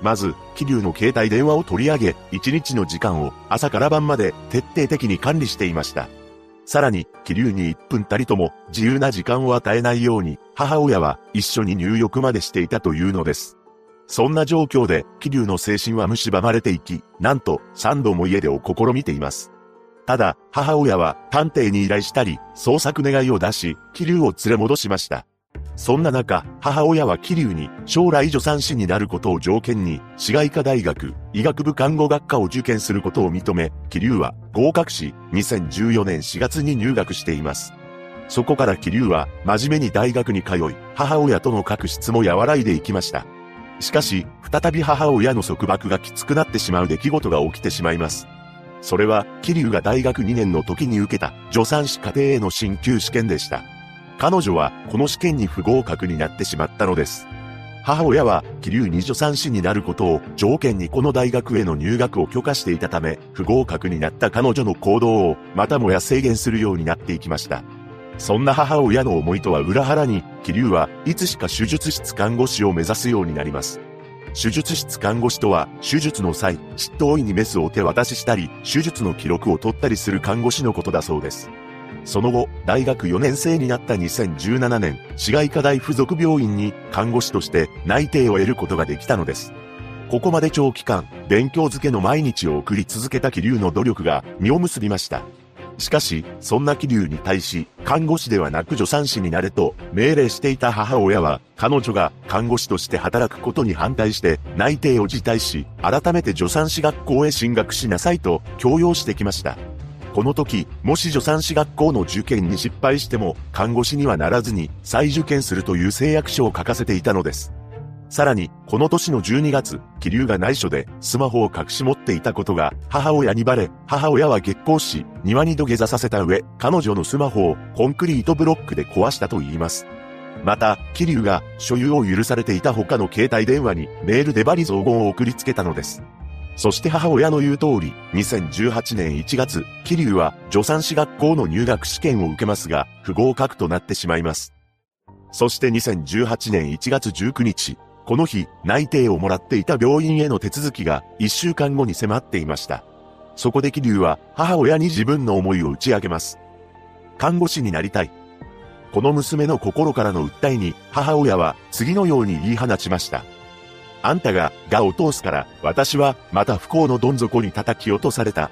まず、桐生の携帯電話を取り上げ、1日の時間を朝から晩まで徹底的に管理していました。さらに、桐生に1分たりとも自由な時間を与えないように、母親は一緒に入浴までしていたというのです。そんな状況で、桐生の精神は蝕まれていき、なんと3度も家出を試みています。ただ、母親は探偵に依頼したり、捜索願いを出し、桐生を連れ戻しました。そんな中、母親は桐生に将来助産師になることを条件に、市街科大学医学部看護学科を受験することを認め、桐生は合格し、2014年4月に入学しています。そこから桐生は真面目に大学に通い、母親との確執も和らいでいきました。しかし、再び母親の束縛がきつくなってしまう出来事が起きてしまいます。それは、桐生が大学2年の時に受けた助産師課程への進級試験でした。彼女はこの試験に不合格になってしまったのです。母親は、気流二助産師になることを条件にこの大学への入学を許可していたため、不合格になった彼女の行動をまたもや制限するようになっていきました。そんな母親の思いとは裏腹に、気流はいつしか手術室看護師を目指すようになります。手術室看護師とは、手術の際、執刀医にメスを手渡ししたり、手術の記録を取ったりする看護師のことだそうです。その後、大学4年生になった2017年、市街科大附属病院に看護師として内定を得ることができたのです。ここまで長期間、勉強漬けの毎日を送り続けた気流の努力が実を結びました。しかし、そんな気流に対し、看護師ではなく助産師になれと命令していた母親は、彼女が看護師として働くことに反対して内定を辞退し、改めて助産師学校へ進学しなさいと強要してきました。この時、もし助産師学校の受験に失敗しても、看護師にはならずに再受験するという誓約書を書かせていたのです。さらに、この年の12月、気流が内緒でスマホを隠し持っていたことが母親にバレ、母親は激高し、庭に土下座させた上、彼女のスマホをコンクリートブロックで壊したと言います。また、気流が所有を許されていた他の携帯電話にメールでバリ雑言を送りつけたのです。そして母親の言う通り、2018年1月、桐生は助産師学校の入学試験を受けますが、不合格となってしまいます。そして2018年1月19日、この日、内定をもらっていた病院への手続きが1週間後に迫っていました。そこで桐生は母親に自分の思いを打ち明けます。看護師になりたい。この娘の心からの訴えに母親は次のように言い放ちました。あんたが、がを通すから、私は、また不幸のどん底に叩き落とされた。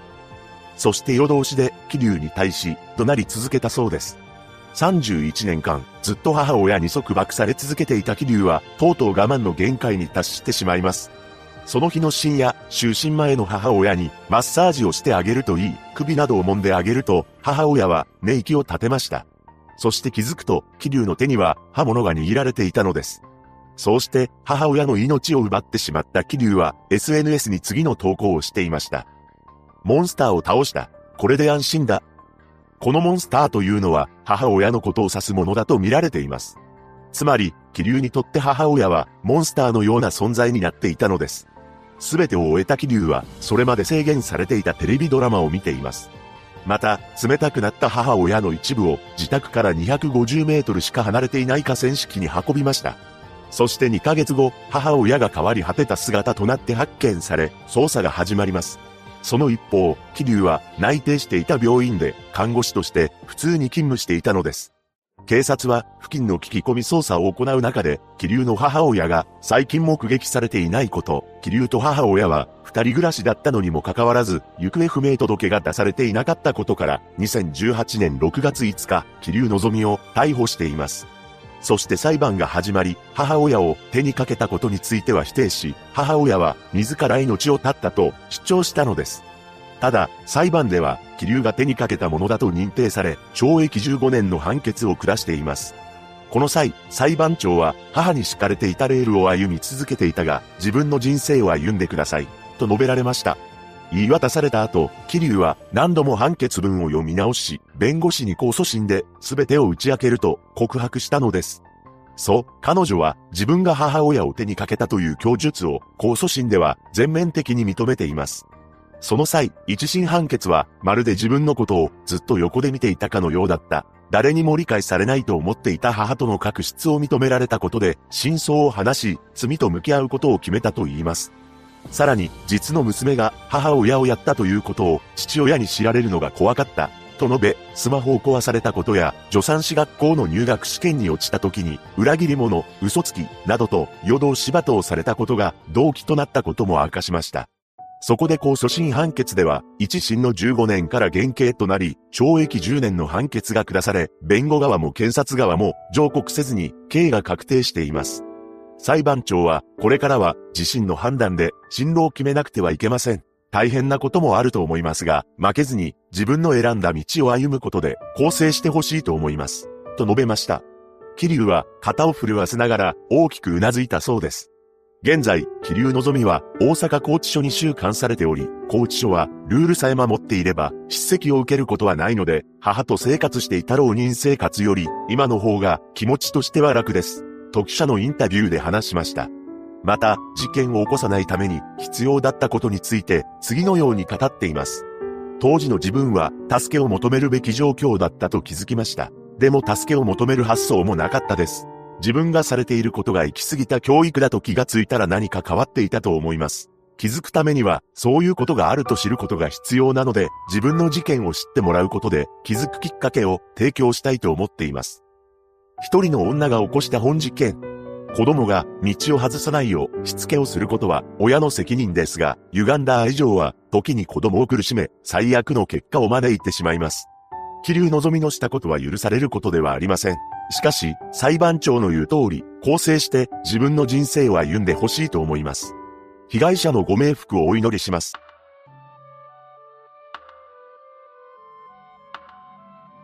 そして夜通しで、桐生に対し、怒鳴り続けたそうです。31年間、ずっと母親に束縛され続けていた桐生は、とうとう我慢の限界に達してしまいます。その日の深夜、就寝前の母親に、マッサージをしてあげるといい、首などを揉んであげると、母親は、寝息を立てました。そして気づくと、桐生の手には、刃物が握られていたのです。そうして母親の命を奪ってしまった桐生は SNS に次の投稿をしていました。モンスターを倒した。これで安心だ。このモンスターというのは母親のことを指すものだと見られています。つまり、桐生にとって母親はモンスターのような存在になっていたのです。すべてを終えた桐生は、それまで制限されていたテレビドラマを見ています。また、冷たくなった母親の一部を自宅から250メートルしか離れていない河川敷に運びました。そして2ヶ月後、母親が変わり果てた姿となって発見され、捜査が始まります。その一方、桐生は内定していた病院で看護師として普通に勤務していたのです。警察は付近の聞き込み捜査を行う中で、気流の母親が最近目撃されていないこと、気流と母親は二人暮らしだったのにもかかわらず、行方不明届が出されていなかったことから、2018年6月5日、気流のぞみを逮捕しています。そして裁判が始まり、母親を手にかけたことについては否定し、母親は自ら命を絶ったと主張したのです。ただ、裁判では、気流が手にかけたものだと認定され、懲役15年の判決を下しています。この際、裁判長は、母に敷かれていたレールを歩み続けていたが、自分の人生を歩んでください、と述べられました。言い渡された後、桐生は何度も判決文を読み直し、弁護士に控訴審で全てを打ち明けると告白したのです。そう、彼女は自分が母親を手にかけたという供述を控訴審では全面的に認めています。その際、一審判決は、まるで自分のことをずっと横で見ていたかのようだった。誰にも理解されないと思っていた母との確執を認められたことで、真相を話し、罪と向き合うことを決めたと言います。さらに、実の娘が母親をやったということを父親に知られるのが怖かった。と述べ、スマホを壊されたことや、助産師学校の入学試験に落ちた時に、裏切り者、嘘つき、などと、夜通し罵倒されたことが動機となったことも明かしました。そこで控訴審判決では、一審の15年から減刑となり、懲役10年の判決が下され、弁護側も検察側も上告せずに、刑が確定しています。裁判長は、これからは自身の判断で進路を決めなくてはいけません。大変なこともあると思いますが、負けずに自分の選んだ道を歩むことで構成してほしいと思います。と述べました。桐生は肩を震わせながら大きく頷いたそうです。現在、気流のぞみは大阪拘置所に収監されており、拘置所はルールさえ守っていれば叱責を受けることはないので、母と生活していた浪人生活より今の方が気持ちとしては楽です。と記者のインタビューで話しました。また、事件を起こさないために必要だったことについて次のように語っています。当時の自分は助けを求めるべき状況だったと気づきました。でも助けを求める発想もなかったです。自分がされていることが行き過ぎた教育だと気がついたら何か変わっていたと思います。気づくためには、そういうことがあると知ることが必要なので、自分の事件を知ってもらうことで、気づくきっかけを提供したいと思っています。一人の女が起こした本事件。子供が道を外さないようしつけをすることは親の責任ですが、歪んだ愛情は時に子供を苦しめ、最悪の結果を招いてしまいます。気流望みのしたことは許されることではありません。しかし、裁判長の言う通り、構成して自分の人生を歩んでほしいと思います。被害者のご冥福をお祈りします。